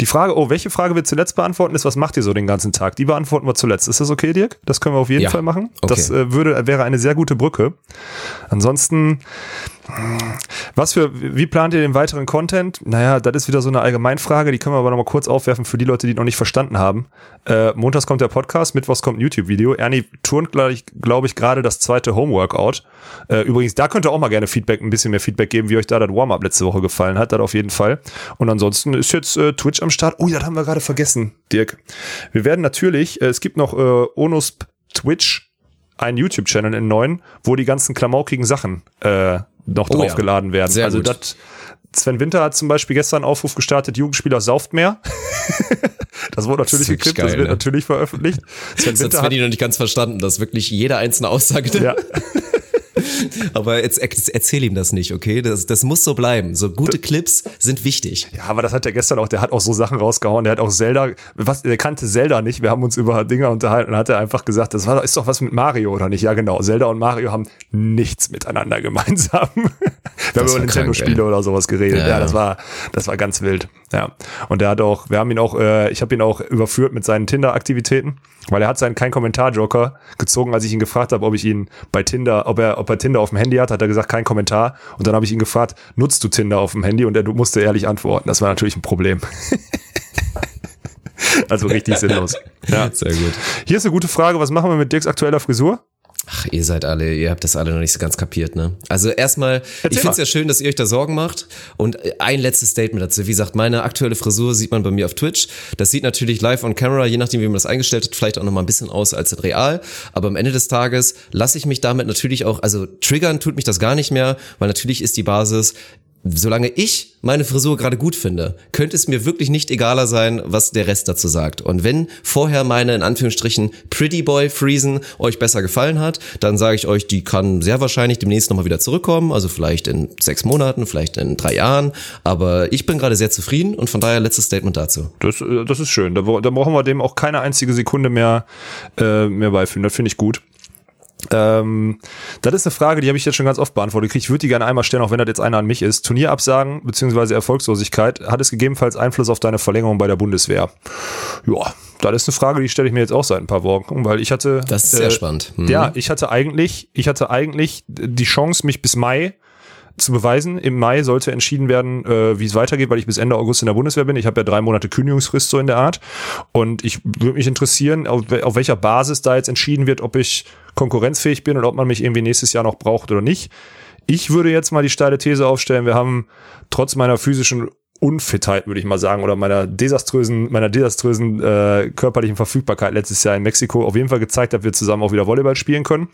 Die Frage, oh, welche Frage wir zuletzt beantworten, ist, was macht ihr so den ganzen Tag? Die beantworten wir zuletzt. Ist das okay, Dirk? Das können wir auf jeden Ja. Fall machen. Okay. Das äh, würde, wäre eine sehr gute Brücke. Ansonsten, was für, wie plant ihr den weiteren Content? Naja, das ist wieder so eine Allgemeinfrage, die können wir aber noch mal kurz aufwerfen für die Leute, die noch nicht verstanden haben. Äh, montags kommt der Podcast, mittwochs kommt ein YouTube-Video. Ernie turnt, glaube ich, glaub gerade das zweite Homeworkout. Äh, übrigens, da könnt ihr auch mal gerne Feedback, ein bisschen mehr Feedback geben, wie euch da das Warm-Up letzte Woche gefallen hat, das auf jeden Fall. Und ansonsten ist jetzt äh, Twitch am Start. Oh, das haben wir gerade vergessen, Dirk. Wir werden natürlich, äh, es gibt noch äh, Onus Twitch, einen YouTube-Channel in neuen, wo die ganzen klamaukigen Sachen äh, noch Oh ja. draufgeladen werden. Sehr also das Sven Winter hat zum Beispiel gestern einen Aufruf gestartet, Jugendspieler sauft mehr. das wurde natürlich Das geklippt, das geil, wird ne? natürlich veröffentlicht. Sven Das hat Winter Svenny noch nicht ganz verstanden, dass wirklich jede einzelne Aussage ja. Aber jetzt erzähl ihm das nicht, okay? Das, das muss so bleiben. So gute Clips sind wichtig. Ja, aber das hat der gestern auch, der hat auch so Sachen rausgehauen. Der hat auch Zelda, was, der kannte Zelda nicht. Wir haben uns über Dinger unterhalten und hat er einfach gesagt, das war, ist doch was mit Mario oder nicht? Ja, genau. Zelda und Mario haben nichts miteinander gemeinsam. wir haben über Nintendo-Spiele oder sowas geredet. Ja, ja, das war, das war ganz wild. Ja. Und der hat auch, wir haben ihn auch, äh, ich habe ihn auch überführt mit seinen Tinder-Aktivitäten, weil er hat seinen kein Kommentar-Joker gezogen, als ich ihn gefragt habe, ob ich ihn bei Tinder, ob er, ob er Tinder auf dem Handy hat, hat er gesagt, kein Kommentar. Und dann habe ich ihn gefragt, nutzt du Tinder auf dem Handy? Und er musste ehrlich antworten. Das war natürlich ein Problem. also richtig sinnlos. Ja. Sehr gut. Hier ist eine gute Frage. Was machen wir mit Dirks aktueller Frisur? Ach, ihr seid alle, ihr habt das alle noch nicht so ganz kapiert, ne? Also erstmal, ich finde es ja schön, dass ihr euch da Sorgen macht. Und ein letztes Statement dazu. Wie gesagt, meine aktuelle Frisur sieht man bei mir auf Twitch. Das sieht natürlich live on camera, je nachdem, wie man das eingestellt hat, vielleicht auch noch mal ein bisschen aus als real. Aber am Ende des Tages lasse ich mich damit natürlich auch, also triggern tut mich das gar nicht mehr, weil natürlich ist die Basis, solange ich meine Frisur gerade gut finde, könnte es mir wirklich nicht egaler sein, was der Rest dazu sagt. Und wenn vorher meine, in Anführungsstrichen, Pretty Boy Friesen euch besser gefallen hat, dann sage ich euch, die kann sehr wahrscheinlich demnächst nochmal wieder zurückkommen. Also vielleicht in sechs Monaten, vielleicht in drei Jahren. Aber ich bin gerade sehr zufrieden und von daher letztes Statement dazu. Das, äh, das ist schön. Da, da brauchen wir dem auch keine einzige Sekunde mehr, äh, mehr beifügen. Das finde ich gut. Ähm, das ist eine Frage, die habe ich jetzt schon ganz oft beantwortet. Ich würde die gerne einmal stellen, auch wenn das jetzt einer an mich ist. Turnierabsagen bzw. Erfolgslosigkeit, hat es gegebenenfalls Einfluss auf deine Verlängerung bei der Bundeswehr? Ja, das ist eine Frage, die stelle ich mir jetzt auch seit ein paar Wochen, weil ich hatte. Das ist sehr äh, spannend. Mhm. Ja, ich hatte eigentlich, ich hatte eigentlich die Chance, mich bis Mai zu beweisen. Im Mai sollte entschieden werden, äh, wie es weitergeht, weil ich bis Ende August in der Bundeswehr bin. Ich habe ja drei Monate Kündigungsfrist so in der Art. Und ich würde mich interessieren, auf, auf welcher Basis da jetzt entschieden wird, ob ich konkurrenzfähig bin und ob man mich irgendwie nächstes Jahr noch braucht oder nicht. Ich würde jetzt mal die steile These aufstellen, wir haben trotz meiner physischen Unfitheit, würde ich mal sagen, oder meiner desaströsen, meiner desaströsen äh, körperlichen Verfügbarkeit letztes Jahr in Mexiko auf jeden Fall gezeigt, dass wir zusammen auch wieder Volleyball spielen können.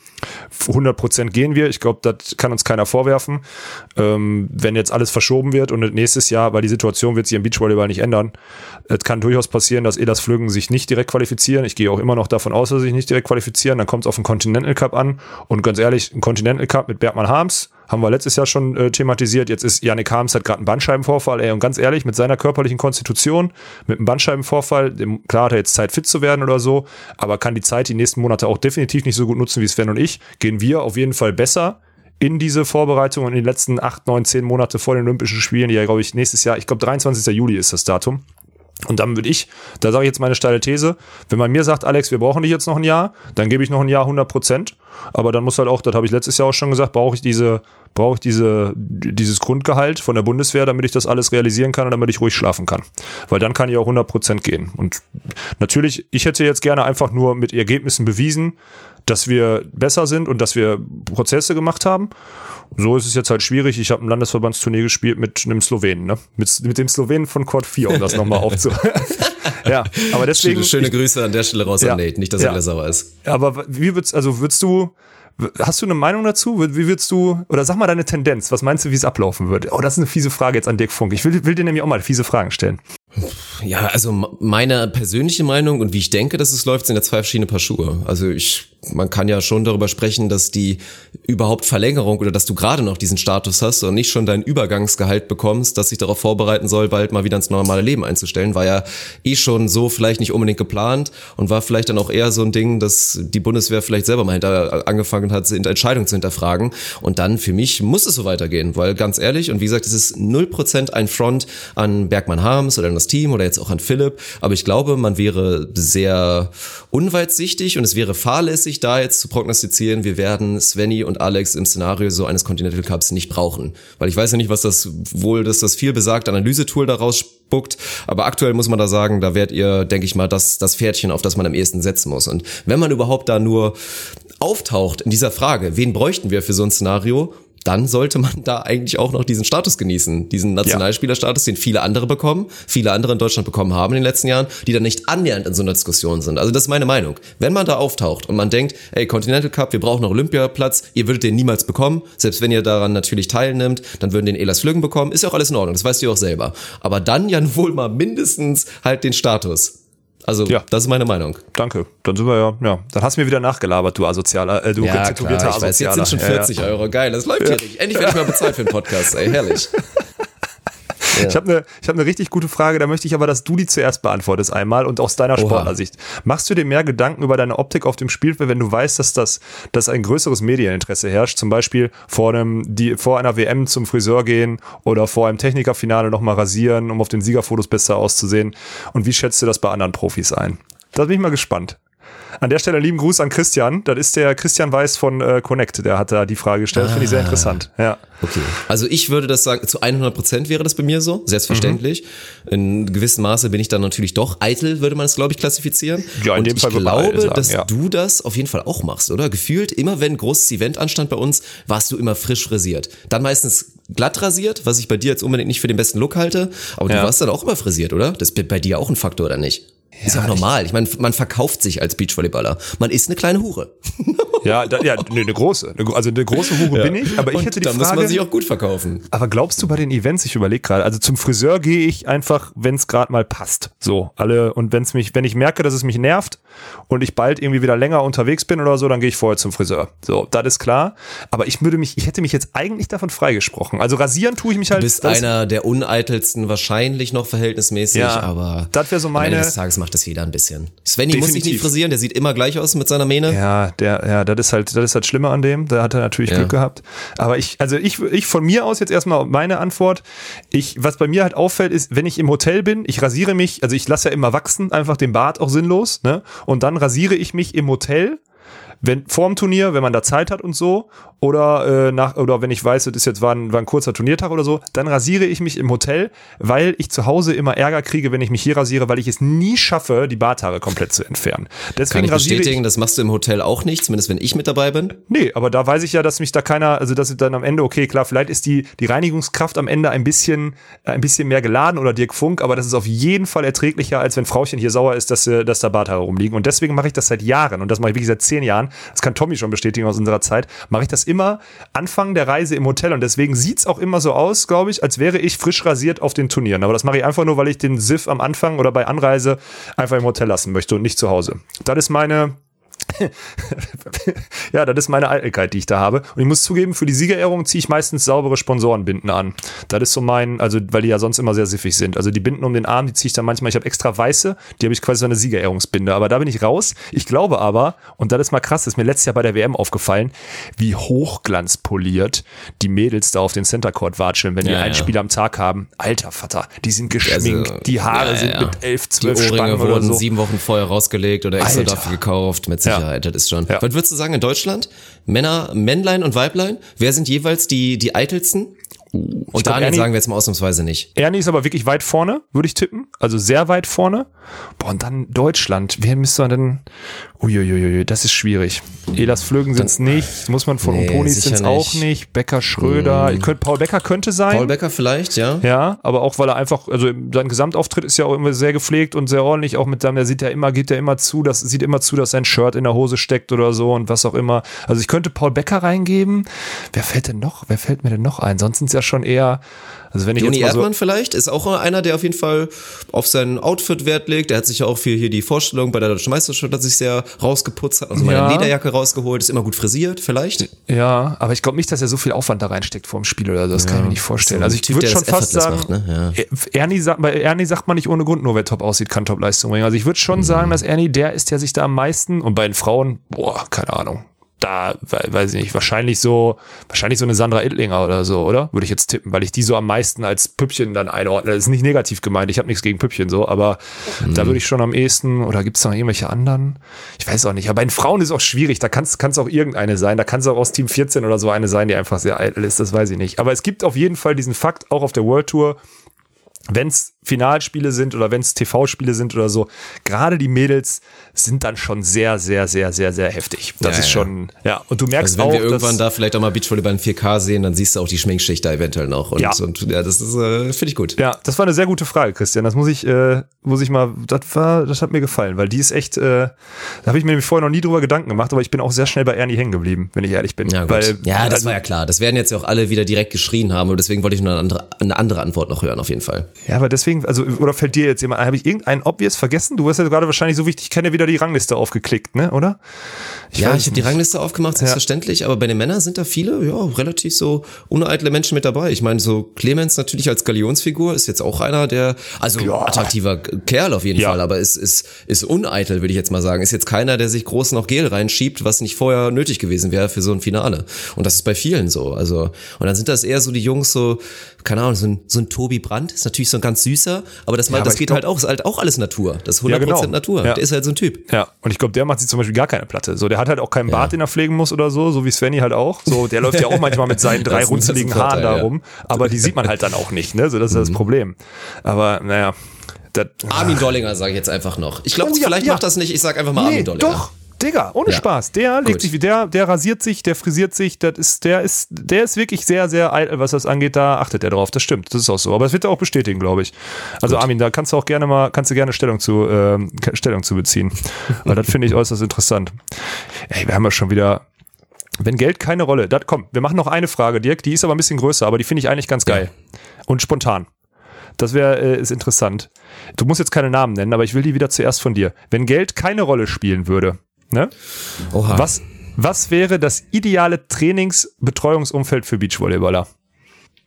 100 Prozent gehen wir. Ich glaube, das kann uns keiner vorwerfen. Ähm, wenn jetzt alles verschoben wird und nächstes Jahr, weil die Situation wird sich im Beachvolleyball nicht ändern, es kann durchaus passieren, dass Elas Flüggen sich nicht direkt qualifizieren. Ich gehe auch immer noch davon aus, dass sie sich nicht direkt qualifizieren. Dann kommt es auf den Continental Cup an und ganz ehrlich, ein Continental Cup mit Bergmann Harms haben wir letztes Jahr schon äh, thematisiert. Jetzt ist Janik Harms hat gerade einen Bandscheibenvorfall. Ey, und ganz ehrlich, mit seiner körperlichen Konstitution, mit einem Bandscheibenvorfall, dem, klar hat er jetzt Zeit fit zu werden oder so, aber kann die Zeit die nächsten Monate auch definitiv nicht so gut nutzen wie Sven und ich. Gehen wir auf jeden Fall besser in diese Vorbereitung und in den letzten acht, neun, zehn Monate vor den Olympischen Spielen, die ja, glaube ich, nächstes Jahr, ich glaube, 23. Juli ist das Datum. Und dann würde ich, da sage ich jetzt meine steile These, wenn man mir sagt, Alex, wir brauchen dich jetzt noch ein Jahr, dann gebe ich noch ein Jahr 100 Prozent. Aber dann muss halt auch, das habe ich letztes Jahr auch schon gesagt, brauche ich diese, brauche ich diese, dieses Grundgehalt von der Bundeswehr, damit ich das alles realisieren kann und damit ich ruhig schlafen kann. Weil dann kann ich auch 100 Prozent gehen. Und natürlich, ich hätte jetzt gerne einfach nur mit Ergebnissen bewiesen, dass wir besser sind und dass wir Prozesse gemacht haben so ist es jetzt halt schwierig. Ich habe ein Landesverbandsturnier gespielt mit einem Slowenen, ne? Mit, mit dem Slowenen von Court 4, um das nochmal aufzu. ja, aber deswegen. Schöne, schöne Grüße an der Stelle raus ja, an Nate, nicht, dass ja. er sauer ist. Aber wie würdest, also würdest du, hast du eine Meinung dazu? Wie würdest du, oder sag mal deine Tendenz, was meinst du, wie es ablaufen würde? Oh, das ist eine fiese Frage jetzt an Dirk Funk. Ich will, will dir nämlich auch mal fiese Fragen stellen. Ja, also meine persönliche Meinung und wie ich denke, dass es läuft, sind ja zwei verschiedene Paar Schuhe. Also ich man kann ja schon darüber sprechen, dass die überhaupt Verlängerung oder dass du gerade noch diesen Status hast und nicht schon dein Übergangsgehalt bekommst, das sich darauf vorbereiten soll, bald mal wieder ins normale Leben einzustellen, war ja eh schon so vielleicht nicht unbedingt geplant und war vielleicht dann auch eher so ein Ding, dass die Bundeswehr vielleicht selber mal hinter angefangen hat, Entscheidungen zu hinterfragen. Und dann für mich muss es so weitergehen, weil ganz ehrlich, und wie gesagt, es ist null Prozent ein Front an Bergmann Harms oder an das Team oder jetzt auch an Philipp, aber ich glaube, man wäre sehr unweitsichtig und es wäre fahrlässig, da jetzt zu prognostizieren, wir werden Svenny und Alex im Szenario so eines Continental Cups nicht brauchen. Weil ich weiß ja nicht, was das wohl, dass das viel besagt Analysetool daraus spuckt. Aber aktuell muss man da sagen, da werdet ihr, denke ich mal, das, das Pferdchen, auf das man am ehesten setzen muss. Und wenn man überhaupt da nur auftaucht in dieser Frage, wen bräuchten wir für so ein Szenario, dann sollte man da eigentlich auch noch diesen Status genießen, diesen Nationalspielerstatus, den viele andere bekommen, viele andere in Deutschland bekommen haben in den letzten Jahren, die dann nicht annähernd in so einer Diskussion sind. Also das ist meine Meinung. Wenn man da auftaucht und man denkt, ey, Continental Cup, wir brauchen noch Olympiaplatz, ihr würdet den niemals bekommen, selbst wenn ihr daran natürlich teilnimmt, dann würden den Elas Flüggen bekommen, ist ja auch alles in Ordnung, das weißt du auch selber. Aber dann ja wohl mal mindestens halt den Status Also, Ja. das ist meine Meinung. Danke. Dann sind wir ja, ja. Dann hast du mir wieder nachgelabert, du Asozialer, äh, du Ja, klar, ich weiß, jetzt sind schon Ja, ja. 40 Euro. Geil, das läuft hier nicht. Endlich werde ich mal bezahlt für den Podcast, ey, herrlich. Ich habe eine hab ne richtig gute Frage, da möchte ich aber, dass du die zuerst beantwortest einmal und aus deiner Oha. Sportlersicht. Machst du dir mehr Gedanken über deine Optik auf dem Spielfeld, wenn du weißt, dass das dass ein größeres Medieninteresse herrscht, zum Beispiel vor einem die vor einer WM zum Friseur gehen oder vor einem Technikerfinale nochmal rasieren, um auf den Siegerfotos besser auszusehen? Und wie schätzt du das bei anderen Profis ein? Da bin ich mal gespannt. An der Stelle lieben Gruß an Christian. Das ist der Christian Weiß von äh, Connect. Der hat da die Frage gestellt. Finde ich sehr interessant. Ja. Okay. Also ich würde das sagen, zu 100 Prozent wäre das bei mir so, selbstverständlich. In gewissem Maße bin ich dann natürlich doch eitel, würde man es, glaube ich, klassifizieren. Ja, in Und dem Fall ich man eitel glaube, sagen, dass ja. du das auf jeden Fall auch machst, oder? Gefühlt, immer wenn großes Event anstand bei uns, warst du immer frisch frisiert. Dann meistens glatt rasiert, was ich bei dir jetzt unbedingt nicht für den besten Look halte, aber du Ja. warst dann auch immer frisiert, oder? Das ist bei dir auch ein Faktor, oder nicht? Ist ja auch normal. Ich meine, man verkauft sich als Beachvolleyballer. Man ist eine kleine Hure. Ja, da, ja, nee, eine große. Also eine große Hure bin ich, aber ich Und hätte die da Frage. muss man sich auch gut verkaufen. Aber glaubst du bei den Events, ich überlege gerade, also zum Friseur gehe ich einfach, wenn es gerade mal passt. So, alle, und wenn's mich, wenn ich merke, dass es mich nervt und ich bald irgendwie wieder länger unterwegs bin oder so, dann gehe ich vorher zum Friseur. So, das ist klar. Aber ich würde mich, ich hätte mich jetzt eigentlich davon freigesprochen. Also rasieren tue ich mich halt. Du bist einer der uneitelsten, wahrscheinlich noch verhältnismäßig, Ja, aber das wär so am Ende meine- des Tages macht das jeder ein bisschen. Svenny muss sich nicht frisieren, der sieht immer gleich aus mit seiner Mähne. Ja, der, ja, das ist halt, das ist halt schlimmer an dem. Da hat er natürlich Ja. Glück gehabt. Aber ich, also ich, ich von mir aus jetzt erstmal meine Antwort. Ich, was bei mir halt auffällt, ist, wenn ich im Hotel bin, ich rasiere mich, also ich lasse ja immer wachsen, einfach den Bart auch sinnlos, ne? Und dann rasiere ich mich im Hotel. Wenn vorm Turnier, wenn man da Zeit hat und so, oder äh, nach oder wenn ich weiß, das ist jetzt war ein, war ein kurzer Turniertag oder so, dann rasiere ich mich im Hotel, weil ich zu Hause immer Ärger kriege, wenn ich mich hier rasiere, weil ich es nie schaffe, die Barthaare komplett zu entfernen. Kann Deswegen ich rasiere bestätigen, das machst du im Hotel auch nicht, zumindest wenn ich mit dabei bin. Nee, aber da weiß ich ja, dass mich da keiner, also dass dann am Ende, okay, klar, vielleicht ist die, die Reinigungskraft am Ende ein bisschen, äh, ein bisschen mehr geladen oder Dirk Funk, aber das ist auf jeden Fall erträglicher, als wenn Frauchen hier sauer ist, dass, äh, dass da Barthaare rumliegen. Und deswegen mache ich das seit Jahren und das mache ich wirklich seit zehn Jahren. Das kann Tommy schon bestätigen aus unserer Zeit. Mache ich das immer Anfang der Reise im Hotel und deswegen sieht's auch immer so aus, glaube ich, als wäre ich frisch rasiert auf den Turnieren. Aber das mache ich einfach nur, weil ich den Siff am Anfang oder bei Anreise einfach im Hotel lassen möchte und nicht zu Hause. Das ist meine, ja, das ist meine Eitelkeit, die ich da habe. Und ich muss zugeben, für die Siegerehrung ziehe ich meistens saubere Sponsorenbinden an. Das ist so mein, also weil die ja sonst immer sehr siffig sind. Also die Binden um den Arm, die ziehe ich dann manchmal. Ich habe extra weiße, die habe ich quasi so eine Siegerehrungsbinde. Aber da bin ich raus. Ich glaube aber, und das ist mal krass, das ist mir letztes Jahr bei der WM aufgefallen, wie hochglanzpoliert die Mädels da auf den Center Court watscheln, wenn die Ja, ein. Spiel am Tag haben. Alter Vater, die sind geschminkt, Also, die Haare ja, sind mit elf, Die zwölf Spangen oder wurden so. sieben Wochen vorher rausgelegt oder extra Alter. dafür gekauft, mit. Sicherheit. Das ist schon. Ja. Was würdest du sagen in Deutschland? Männer, Männlein und Weiblein? Wer sind jeweils die, die eitelsten? Und glaub, Daniel Ernie- sagen wir jetzt mal ausnahmsweise nicht. Ernie ist aber wirklich weit vorne, würde ich tippen. Also sehr weit vorne. Boah, und dann Deutschland. Wer müsste man denn? Uiuiui, das ist schwierig. Elas Flögen sind's nicht. Muss man von Nee, Umponis sicher sind's auch nicht. Mm. Becker Schröder. Ich könnte, Paul Becker könnte sein. Paul Becker vielleicht, ja? Ja, aber auch weil er einfach, also sein Gesamtauftritt ist ja auch immer sehr gepflegt und sehr ordentlich, auch mit seinem, der sieht ja immer, gibt ja immer zu, das sieht immer zu, dass sein Shirt in der Hose steckt oder so und was auch immer. Also ich könnte Paul Becker reingeben. Wer fällt denn noch? Wer fällt mir denn noch ein? Sonst sind's ja schon eher, also wenn ich Joni jetzt so, Erdmann vielleicht ist auch einer, der auf jeden Fall auf sein Outfit Wert legt. Der hat sich ja auch für hier die Vorstellung bei der Deutschen Meisterschaft hat sich sehr rausgeputzt, hat also meine Ja. Lederjacke rausgeholt, ist immer gut frisiert, vielleicht. Ja, aber ich glaube nicht, dass er so viel Aufwand da reinsteckt vor dem Spiel oder so. Das kann ich mir nicht vorstellen. So also ich würde schon fast sagen, macht, ne? Er- Ernie sagt, bei Ernie sagt man nicht ohne Grund nur, wer top aussieht, kann Top-Leistung bringen. Also ich würde schon sagen, dass Ernie der ist, der sich da am meisten und bei den Frauen, boah, keine Ahnung. Da, we- weiß ich nicht, wahrscheinlich so, wahrscheinlich so eine Sandra Ittlinger oder so, oder? Würde ich jetzt tippen, weil ich die so am meisten als Püppchen dann einordne. Das ist nicht negativ gemeint, ich habe nichts gegen Püppchen so, aber da würde ich schon am ehesten, oder gibt's noch irgendwelche anderen? Ich weiß auch nicht. Aber bei den Frauen ist auch schwierig, da kann es auch irgendeine sein. Da kann es auch aus Team 14 oder so eine sein, die einfach sehr eitel ist, das weiß ich nicht. Aber es gibt auf jeden Fall diesen Fakt, auch auf der World Tour, wenn es Finalspiele sind oder wenn es TV-Spiele sind oder so, gerade die Mädels sind dann schon sehr, sehr, sehr, sehr, sehr heftig. Das Ja, ist ja. schon, ja. Und du merkst Also wenn auch, wir irgendwann da vielleicht auch mal Beachvolleyball in 4K sehen, dann siehst du auch die Schminkschicht da eventuell noch. Und Ja. und, ja das ist, äh, finde ich gut. ja, das war eine sehr gute Frage, Christian. Das muss ich, äh, muss ich mal, das war, das hat mir gefallen, weil die ist echt, äh, da habe ich mir nämlich vorher noch nie drüber Gedanken gemacht, aber ich bin auch sehr schnell bei Ernie hängen geblieben, wenn ich ehrlich bin. Ja, gut. Weil, ja, das also, war ja klar. Das werden jetzt ja auch alle wieder direkt geschrien haben. Und deswegen wollte ich nur eine andere, eine andere Antwort noch hören, auf jeden Fall. Ja, aber deswegen, also, oder fällt dir jetzt jemand ein, habe ich irgendeinen Obvious vergessen? Du hast ja gerade wahrscheinlich so wichtig, ich kenne wieder die Rangliste aufgeklickt, ne, oder? Ich ja, ich habe die Rangliste aufgemacht, selbstverständlich, ja. aber bei den Männern sind da viele, ja, relativ so uneitle Menschen mit dabei. Ich meine, so Clemens natürlich als Galionsfigur ist jetzt auch einer, der, also ja. attraktiver Kerl auf jeden ja. Fall, aber ist, ist, ist uneitel, würde ich jetzt mal sagen. Ist jetzt keiner, der sich groß noch Gel reinschiebt, was nicht vorher nötig gewesen wäre für so ein Finale. Und das ist bei vielen so. Also, und dann sind das eher so die Jungs so, keine Ahnung, so ein, so ein Tobi Brandt, ist natürlich so ein ganz süßer, aber das, ja, das geht glaub, halt auch, ist halt auch alles Natur. Das ist 100% ja, genau. Natur. Der ist halt so ein Typ. Ja, und ich glaube, der macht sich zum Beispiel gar keine Platte. So, der hat halt auch keinen Bart, den er pflegen muss oder so, so wie Svenny halt auch. So, der läuft ja auch manchmal mit seinen drei runzeligen Haaren da rum, aber die sieht man halt dann auch nicht, ne? So, das ist mhm. das Problem. Aber, naja. Das, Armin Dollinger sage ich jetzt einfach noch. Ich glaube, ja, vielleicht macht das nicht, ich sag einfach mal nee, Armin Dollinger. Doch, Digga, ohne ja. Spaß. Der legt Gut. sich der, der rasiert sich, der frisiert sich, das ist, der ist, der ist wirklich sehr, sehr eitel, was das angeht, da achtet er drauf. Das stimmt, das ist auch so. Aber das wird er auch bestätigen, glaube ich. Also Gut. Armin, da kannst du auch gerne mal, kannst du gerne Stellung zu, äh, Stellung zu beziehen. Weil das finde ich äußerst interessant. Ey, wir haben ja schon wieder, wenn Geld keine Rolle, das, komm, wir machen noch eine Frage, Dirk, die ist aber ein bisschen größer, aber die finde ich eigentlich ganz geil. Ja. Und spontan. Das wäre äh, ist interessant. Du musst jetzt keine Namen nennen, aber ich will die wieder zuerst von dir. Wenn Geld keine Rolle spielen würde, Ne? Oha. Was, was wäre das ideale Trainingsbetreuungsumfeld für Beachvolleyballer?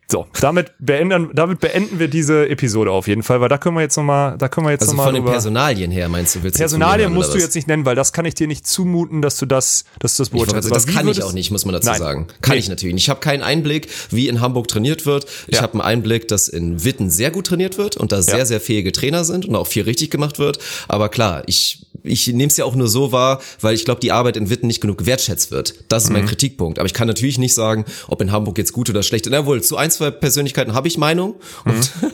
So, damit beenden, damit beenden wir diese Episode auf jeden Fall, weil da können wir jetzt nochmal, da können wir jetzt also nochmal. von den Personalien her meinst du, willst Personalien musst du jetzt nicht nennen, weil das kann ich dir nicht zumuten, dass du das, dass du das beurteilst. Das kann ich auch nicht, muss man dazu Nein. sagen. Kann nee. ich natürlich nicht. Ich habe keinen Einblick, wie in Hamburg trainiert wird. Ich ja. habe einen Einblick, dass in Witten sehr gut trainiert wird und da sehr, ja. sehr fähige Trainer sind und auch viel richtig gemacht wird. Aber klar, ich ich nehme es ja auch nur so wahr, weil ich glaube, die Arbeit in Witten nicht genug gewertschätzt wird. Das ist mhm. mein Kritikpunkt. Aber ich kann natürlich nicht sagen, ob in Hamburg jetzt gut oder schlecht. Na wohl, zu ein, zwei Persönlichkeiten habe ich Meinung und mhm.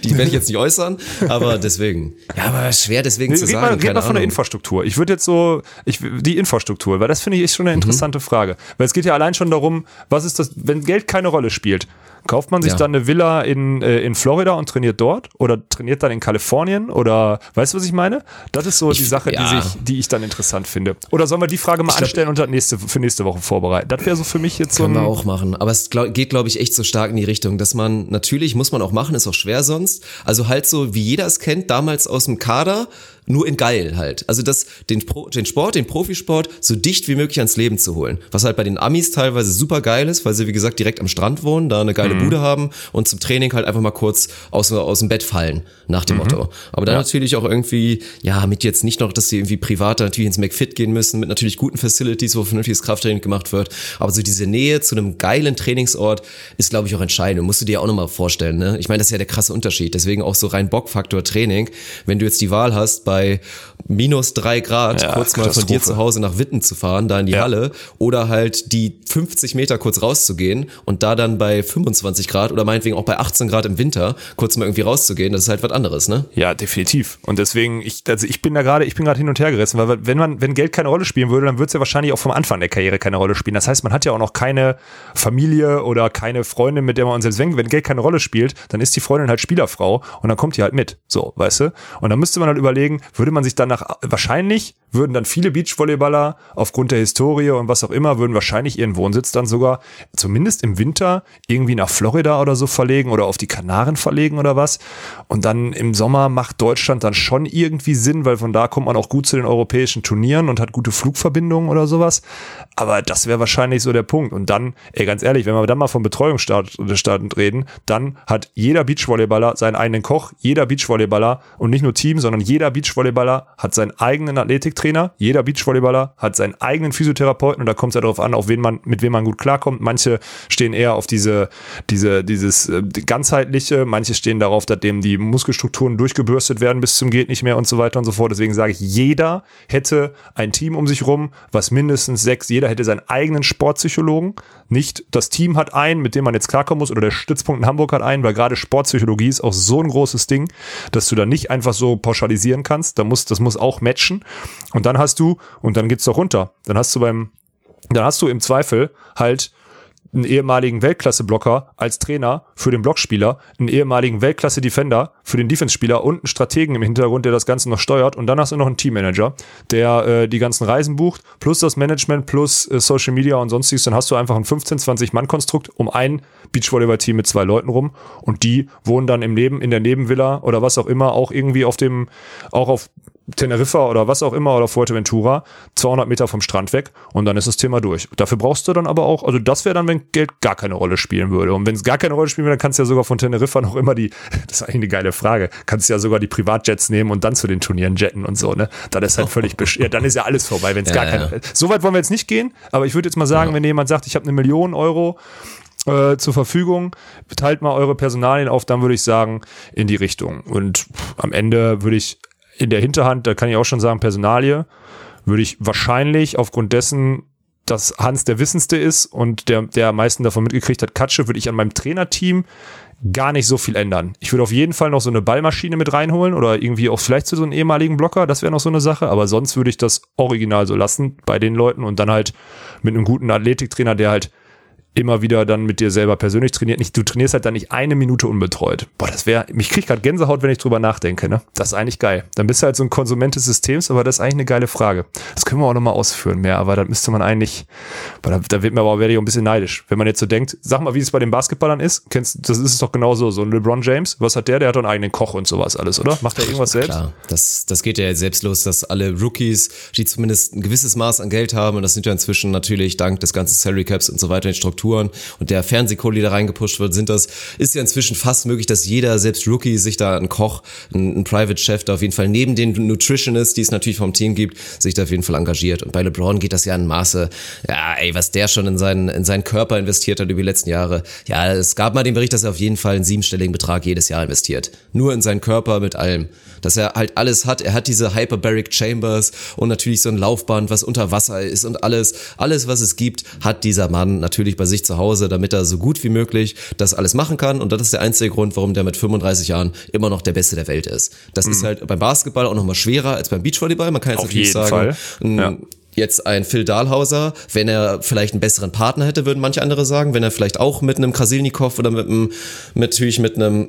die werde ich jetzt nicht äußern. Aber deswegen, ja, aber schwer deswegen nee, zu sagen. Mal, red mal von der Infrastruktur. Ich würde jetzt so, ich, die Infrastruktur, weil das finde ich ist schon eine mhm. interessante mhm. Frage. Weil es geht ja allein schon darum, was ist das, wenn Geld keine Rolle spielt, Kauft man sich ja. dann eine Villa in, äh, in Florida und trainiert dort oder trainiert dann in Kalifornien oder weißt du, was ich meine? Das ist so ich, die Sache, ja. die, sich, die ich dann interessant finde. Oder sollen wir die Frage mal glaub, anstellen und dann nächste, für nächste Woche vorbereiten? Das wäre so für mich jetzt so Können wir auch machen. Aber es glaub, geht, glaube ich, echt so stark in die Richtung, dass man, natürlich muss man auch machen, ist auch schwer sonst. Also halt so, wie jeder es kennt, damals aus dem Kader, nur in geil halt. Also das, den, Pro, den Sport, den Profisport so dicht wie möglich ans Leben zu holen. Was halt bei den Amis teilweise super geil ist, weil sie wie gesagt direkt am Strand wohnen, da eine geile mhm. Bude haben und zum Training halt einfach mal kurz aus, aus dem Bett fallen, nach dem mhm. Motto. Aber dann ja. natürlich auch irgendwie, ja, mit jetzt nicht noch, dass sie irgendwie privat natürlich ins McFit gehen müssen, mit natürlich guten Facilities, wo vernünftiges Krafttraining gemacht wird. Aber so diese Nähe zu einem geilen Trainingsort ist, glaube ich, auch entscheidend. Musst du dir auch nochmal vorstellen, ne? Ich meine, das ist ja der krasse Unterschied. Deswegen auch so rein Bockfaktor Training. Wenn du jetzt die Wahl hast, bei minus drei Grad ja, kurz mal von dir zu Hause nach Witten zu fahren, da in die ja. Halle, oder halt die 50 Meter kurz rauszugehen und da dann bei 25 Grad oder meinetwegen auch bei 18 Grad im Winter kurz mal irgendwie rauszugehen, das ist halt was anderes, ne? Ja, definitiv. Und deswegen, ich, also ich bin da gerade, ich bin gerade hin und her gerissen, weil wenn man, wenn Geld keine Rolle spielen würde, dann würde es ja wahrscheinlich auch vom Anfang der Karriere keine Rolle spielen. Das heißt, man hat ja auch noch keine Familie oder keine Freundin, mit der man, und selbst wenn, wenn Geld keine Rolle spielt, dann ist die Freundin halt Spielerfrau und dann kommt die halt mit. So, weißt du? Und dann müsste man halt überlegen, würde man sich dann nach, wahrscheinlich würden dann viele Beachvolleyballer aufgrund der Historie und was auch immer, würden wahrscheinlich ihren Wohnsitz dann sogar zumindest im Winter irgendwie nach Florida oder so verlegen oder auf die Kanaren verlegen oder was. Und dann im Sommer macht Deutschland dann schon irgendwie Sinn, weil von da kommt man auch gut zu den europäischen Turnieren und hat gute Flugverbindungen oder sowas. Aber das wäre wahrscheinlich so der Punkt. Und dann, ey, ganz ehrlich, wenn wir dann mal von Betreuungsstarten reden, dann hat jeder Beachvolleyballer seinen eigenen Koch, jeder Beachvolleyballer und nicht nur Team, sondern jeder Beachvolleyballer hat seinen eigenen Athletiktrainer, jeder Beachvolleyballer hat seinen eigenen Physiotherapeuten und da kommt es ja darauf an, auf wen man, mit wem man gut klarkommt. Manche stehen eher auf diese, diese, dieses äh, ganzheitliche, manche stehen darauf, dass dem die Muskelstrukturen durchgebürstet werden bis zum geht nicht mehr und so weiter und so fort. Deswegen sage ich, jeder hätte ein Team um sich rum, was mindestens sechs, jeder hätte seinen eigenen Sportpsychologen. Nicht das Team hat einen, mit dem man jetzt klarkommen muss, oder der Stützpunkt in Hamburg hat einen, weil gerade Sportpsychologie ist auch so ein großes Ding, dass du da nicht einfach so pauschalisieren kannst. Da muss, das muss auch matchen. Und dann hast du, und dann geht's doch runter. Dann hast du beim, dann hast du im Zweifel halt einen ehemaligen Weltklasse-Blocker als Trainer für den Blockspieler, einen ehemaligen Weltklasse-Defender für den Defense-Spieler und einen Strategen im Hintergrund, der das Ganze noch steuert. Und dann hast du noch einen Teammanager, der äh, die ganzen Reisen bucht, plus das Management, plus äh, Social Media und sonstiges. Dann hast du einfach ein 15, 20 Mann-Konstrukt um ein Beachvolleyball-Team mit zwei Leuten rum. Und die wohnen dann im Neben, in der Nebenvilla oder was auch immer, auch irgendwie auf dem, auch auf Teneriffa oder was auch immer oder Fuerteventura, 200 Meter vom Strand weg und dann ist das Thema durch. Dafür brauchst du dann aber auch, also das wäre dann, wenn Geld gar keine Rolle spielen würde. Und wenn es gar keine Rolle spielen würde, dann kannst du ja sogar von Teneriffa noch immer die, das ist eigentlich eine geile Frage, kannst du ja sogar die Privatjets nehmen und dann zu den Turnieren jetten und so, ne? Dann ist halt völlig, ja, dann ist ja alles vorbei, wenn es Ja, gar keine, ja. so weit wollen wir jetzt nicht gehen, aber ich würde jetzt mal sagen, wenn jemand sagt, ich habe eine Million Euro äh, zur Verfügung, teilt mal eure Personalien auf, dann würde ich sagen, in die Richtung. Und am Ende würde ich in der Hinterhand, da kann ich auch schon sagen, Personalie, würde ich wahrscheinlich aufgrund dessen, dass Hans der Wissendste ist und der, der am meisten davon mitgekriegt hat, Katsche, würde ich an meinem Trainerteam gar nicht so viel ändern. Ich würde auf jeden Fall noch so eine Ballmaschine mit reinholen oder irgendwie auch vielleicht zu so einem ehemaligen Blocker, das wäre noch so eine Sache, aber sonst würde ich das original so lassen bei den Leuten und dann halt mit einem guten Athletiktrainer, der halt immer wieder dann mit dir selber persönlich trainiert. Nicht, du trainierst halt dann nicht eine Minute unbetreut. Boah, das wäre, mich kriegt gerade Gänsehaut, wenn ich drüber nachdenke, ne? Das ist eigentlich geil. Dann bist du halt so ein Konsument des Systems, aber das ist eigentlich eine geile Frage. Das können wir auch nochmal ausführen mehr, aber da müsste man eigentlich, da, da wird mir aber werde ich auch ein bisschen neidisch. Wenn man jetzt so denkt, sag mal, wie es bei den Basketballern ist, kennst, das ist es doch genauso, so ein LeBron James, was hat der? Der hat doch einen eigenen Koch und sowas alles, oder? Macht er irgendwas selbst? Klar, das, das geht ja jetzt selbst los, dass alle Rookies, die zumindest ein gewisses Maß an Geld haben, und das sind ja inzwischen natürlich dank des ganzen Salary Caps und so weiter, den Strukturen und der Fernsehkohle, die da reingepusht wird, sind das, ist ja inzwischen fast möglich, dass jeder, selbst Rookie, sich da einen Koch, einen, Private Chef da auf jeden Fall neben den Nutritionists, die es natürlich vom Team gibt, sich da auf jeden Fall engagiert. Und bei LeBron geht das ja in Maße, ja, ey, was der schon in seinen, in seinen Körper investiert hat über die letzten Jahre. Ja, es gab mal den Bericht, dass er auf jeden Fall einen siebenstelligen Betrag jedes Jahr investiert. Nur in seinen Körper mit allem. Dass er halt alles hat. Er hat diese Hyperbaric Chambers und natürlich so ein Laufband, was unter Wasser ist und alles, alles, was es gibt, hat dieser Mann natürlich bei sich zu Hause, damit er so gut wie möglich das alles machen kann. Und das ist der einzige Grund, warum der mit 35 Jahren immer noch der Beste der Welt ist. Das ist halt beim Basketball auch nochmal schwerer als beim Beachvolleyball. Man kann jetzt Auf natürlich jeden sagen, Fall. ein- Ja. Jetzt ein Phil Dahlhauser, wenn er vielleicht einen besseren Partner hätte, würden manche andere sagen, wenn er vielleicht auch mit einem Krasilnikow oder mit einem, mit, natürlich mit einem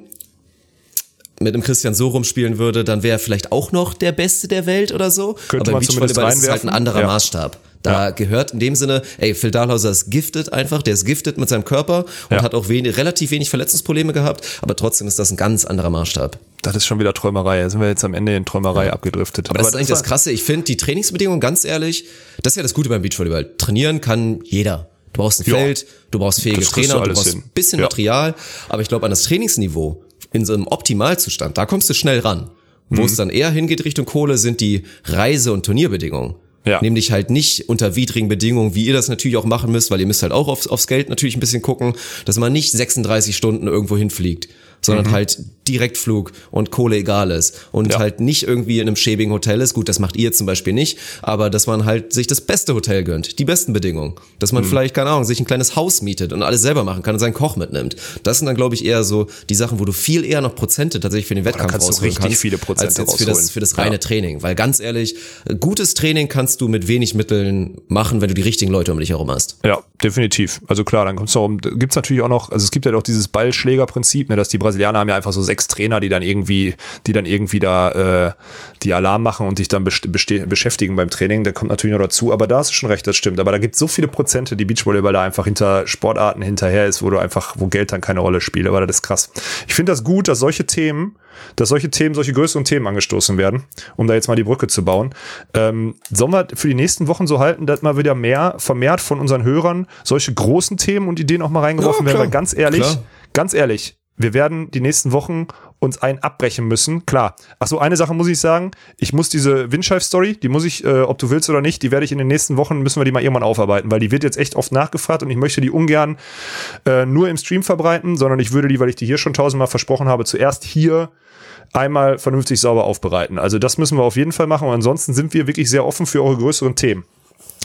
mit einem Christian Sorum spielen würde, dann wäre er vielleicht auch noch der Beste der Welt oder so. Könnte Aber man im zumindest Beachvolleyball ist es halt ein anderer Ja. Maßstab. Da gehört in dem Sinne, ey, Phil Dahlhauser ist gifted einfach, der ist gifted mit seinem Körper und Ja. hat auch wenig, relativ wenig Verletzungsprobleme gehabt, aber trotzdem ist das ein ganz anderer Maßstab. Das ist schon wieder Träumerei. Da sind wir jetzt am Ende in Träumerei abgedriftet. Aber das ist eigentlich das Krasse. Ich finde die Trainingsbedingungen, ganz ehrlich, das ist ja das Gute beim Beachvolleyball. Trainieren kann jeder. Du brauchst ein Ja. Feld, du brauchst fähige Das Trainer, du du brauchst ein bisschen Ja. Material. Aber ich glaube, an das Trainingsniveau, in so einem Optimalzustand, da kommst du schnell ran. Wo Mhm. es dann eher hingeht Richtung Kohle, sind die Reise- und Turnierbedingungen. Ja. Nämlich halt nicht unter widrigen Bedingungen, wie ihr das natürlich auch machen müsst, weil ihr müsst halt auch aufs, aufs Geld natürlich ein bisschen gucken, dass man nicht 36 Stunden irgendwo hinfliegt, sondern halt Direktflug und Kohle egal ist und Mhm. Ja. halt nicht irgendwie in einem schäbigen Hotel ist. Gut, das macht ihr zum Beispiel nicht, aber dass man halt sich das beste Hotel gönnt, die besten Bedingungen. Dass Mhm. man vielleicht, keine Ahnung, sich ein kleines Haus mietet und alles selber machen kann und seinen Koch mitnimmt. Das sind dann, glaube ich, eher so die Sachen, wo du viel eher noch Prozente tatsächlich für den Wettkampf kannst du rausholen richtig kannst, viele Prozente als jetzt für das, für das reine Ja. Training. Weil ganz ehrlich, gutes Training kannst du mit wenig Mitteln machen, wenn du die richtigen Leute um dich herum hast. Ja, definitiv. Also klar, dann kommt's darum, gibt's natürlich auch noch, also es gibt ja auch dieses Ballschlägerprinzip, ne, dass die Brasilianer haben ja einfach so sechs Trainer, die dann irgendwie, die dann irgendwie da äh, die Alarm machen und dich dann beschäftigen beim Training. Der kommt natürlich noch dazu, aber da hast du schon recht, das stimmt. Aber da gibt's so viele Prozente, die Beachvolleyball da einfach hinter Sportarten hinterher ist, wo du einfach, wo Geld dann keine Rolle spielt. Aber das ist krass. Ich finde das gut, dass solche Themen, dass solche Themen, solche größeren Themen angestoßen werden, um da jetzt mal die Brücke zu bauen. Ähm, sollen wir für die nächsten Wochen so halten, dass mal wieder mehr vermehrt von unseren Hörern solche großen Themen und Ideen auch mal reingeworfen Ja, werden? Weil ganz ehrlich, Klar. ganz ehrlich, wir werden die nächsten Wochen uns einen abbrechen müssen. Klar. Ach so, eine Sache muss ich sagen. Ich muss diese Windscheif-Story, die muss ich, äh, ob du willst oder nicht, die werde ich in den nächsten Wochen, müssen wir die mal irgendwann aufarbeiten, weil die wird jetzt echt oft nachgefragt und ich möchte die ungern äh, nur im Stream verbreiten, sondern ich würde die, weil ich die hier schon tausendmal versprochen habe, zuerst hier einmal vernünftig sauber aufbereiten. Also das müssen wir auf jeden Fall machen und ansonsten sind wir wirklich sehr offen für eure größeren Themen.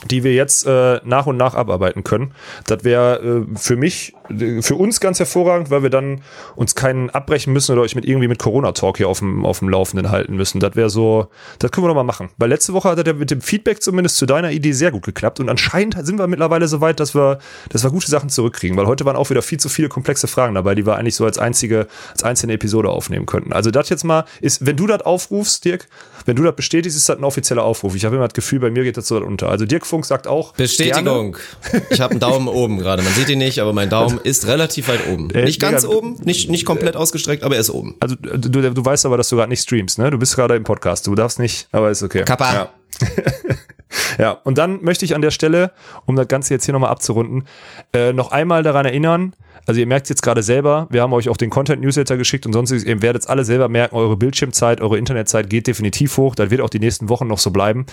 Die wir jetzt äh, nach und nach abarbeiten können. Das wäre äh, für mich, äh, für uns ganz hervorragend, weil wir dann uns keinen abbrechen müssen oder euch mit irgendwie mit Corona-Talk hier auf dem, auf dem Laufenden halten müssen. Das wäre so, das können wir doch mal machen. Weil letzte Woche hat er mit dem Feedback zumindest zu deiner Idee sehr gut geklappt und anscheinend sind wir mittlerweile so weit, dass wir, dass wir gute Sachen zurückkriegen, weil heute waren auch wieder viel zu viele komplexe Fragen dabei, die wir eigentlich so als einzige, als einzelne Episode aufnehmen könnten. Also das jetzt mal ist, wenn du das aufrufst, Dirk, wenn du das bestätigst, ist das ein offizieller Aufruf. Ich habe immer das Gefühl, bei mir geht das so unter. Also Dirk Funk sagt auch. Bestätigung. Gerne. Ich habe einen Daumen oben gerade. Man sieht ihn nicht, aber mein Daumen ist relativ weit oben. Äh, nicht ganz mega, oben, nicht, nicht komplett ausgestreckt, aber er ist oben. Also du, du weißt aber, dass du gerade nicht streamst, ne? Du bist gerade im Podcast. Du darfst nicht, aber ist okay. Kappa. Ja. ja, und dann möchte ich an der Stelle, um das Ganze jetzt hier nochmal abzurunden, äh, noch einmal daran erinnern, also ihr merkt es jetzt gerade selber, wir haben euch auch den Content-Newsletter geschickt und sonst, ihr werdet es alle selber merken, eure Bildschirmzeit, eure Internetzeit geht definitiv hoch, das wird auch die nächsten Wochen noch so bleiben.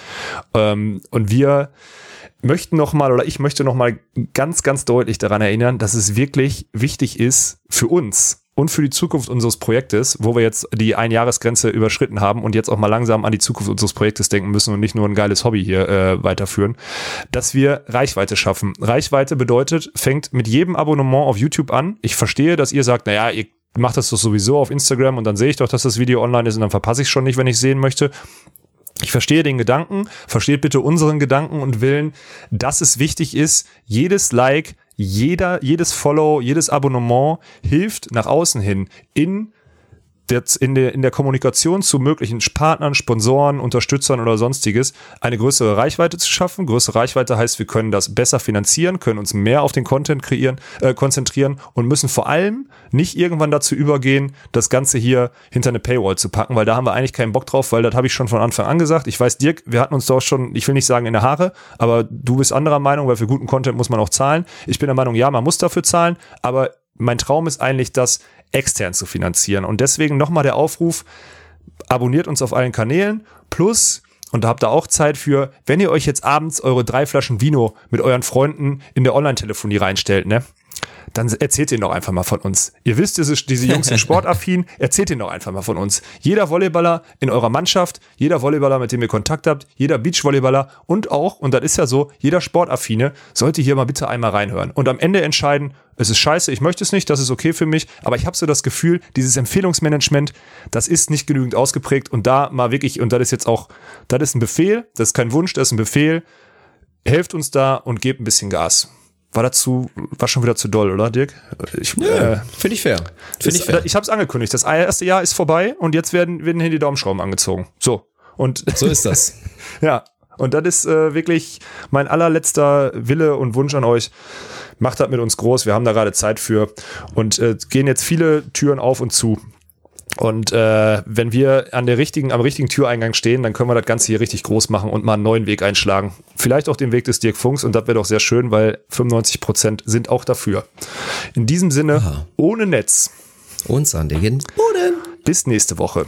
Ähm, und wir möchten nochmal oder ich möchte nochmal ganz, ganz deutlich daran erinnern, dass es wirklich wichtig ist für uns, und für die Zukunft unseres Projektes, wo wir jetzt die Einjahresgrenze überschritten haben und jetzt auch mal langsam an die Zukunft unseres Projektes denken müssen und nicht nur ein geiles Hobby hier äh, weiterführen, dass wir Reichweite schaffen. Reichweite bedeutet, fängt mit jedem Abonnement auf YouTube an. Ich verstehe, dass ihr sagt, naja, ihr macht das doch sowieso auf Instagram und dann sehe ich doch, dass das Video online ist und dann verpasse ich schon nicht, wenn ich sehen möchte. Ich verstehe den Gedanken, versteht bitte unseren Gedanken und Willen, dass es wichtig ist, jedes Like, jeder, jedes Follow, jedes Abonnement hilft nach außen hin in jetzt in der, in der Kommunikation zu möglichen Partnern, Sponsoren, Unterstützern oder sonstiges eine größere Reichweite zu schaffen. Größere Reichweite heißt, wir können das besser finanzieren, können uns mehr auf den Content kreieren, äh, konzentrieren und müssen vor allem nicht irgendwann dazu übergehen, das Ganze hier hinter eine Paywall zu packen, weil da haben wir eigentlich keinen Bock drauf, weil das habe ich schon von Anfang an gesagt. Ich weiß, Dirk, wir hatten uns doch schon, ich will nicht sagen in der Haare, aber du bist anderer Meinung, weil für guten Content muss man auch zahlen. Ich bin der Meinung, ja, man muss dafür zahlen, aber mein Traum ist eigentlich, das extern zu finanzieren. Und deswegen nochmal der Aufruf, abonniert uns auf allen Kanälen, plus und da habt ihr auch Zeit für, wenn ihr euch jetzt abends eure drei Flaschen Vino mit euren Freunden in der Online-Telefonie reinstellt, ne? dann erzählt ihr doch einfach mal von uns. Ihr wisst, diese, diese Jungs sind sportaffin, erzählt ihr doch einfach mal von uns. Jeder Volleyballer in eurer Mannschaft, jeder Volleyballer, mit dem ihr Kontakt habt, jeder Beachvolleyballer und auch, und das ist ja so, jeder Sportaffine sollte hier mal bitte einmal reinhören und am Ende entscheiden, es ist scheiße, ich möchte es nicht, das ist okay für mich, aber ich habe so das Gefühl, dieses Empfehlungsmanagement, das ist nicht genügend ausgeprägt und da mal wirklich, und das ist jetzt auch, das ist ein Befehl, das ist kein Wunsch, das ist ein Befehl, helft uns da und gebt ein bisschen Gas war dazu, war schon wieder zu doll, oder Dirk? Ich, ja, äh, Finde ich fair. Find ich fair. ich habe es angekündigt. Das erste Jahr ist vorbei und jetzt werden, werden hier die Daumenschrauben angezogen. So. Und so ist das. ja. Und das ist äh, wirklich mein allerletzter Wille und Wunsch an euch. Macht das mit uns groß. Wir haben da gerade Zeit für und äh, gehen jetzt viele Türen auf und zu. Und äh, wenn wir an der richtigen, am richtigen Türeingang stehen, dann können wir das Ganze hier richtig groß machen und mal einen neuen Weg einschlagen. Vielleicht auch den Weg des Dirk Funks und das wäre doch sehr schön, weil 95 Prozent sind auch dafür. In diesem Sinne, Aha. ohne Netz. Und sandigen Boden. Bis nächste Woche.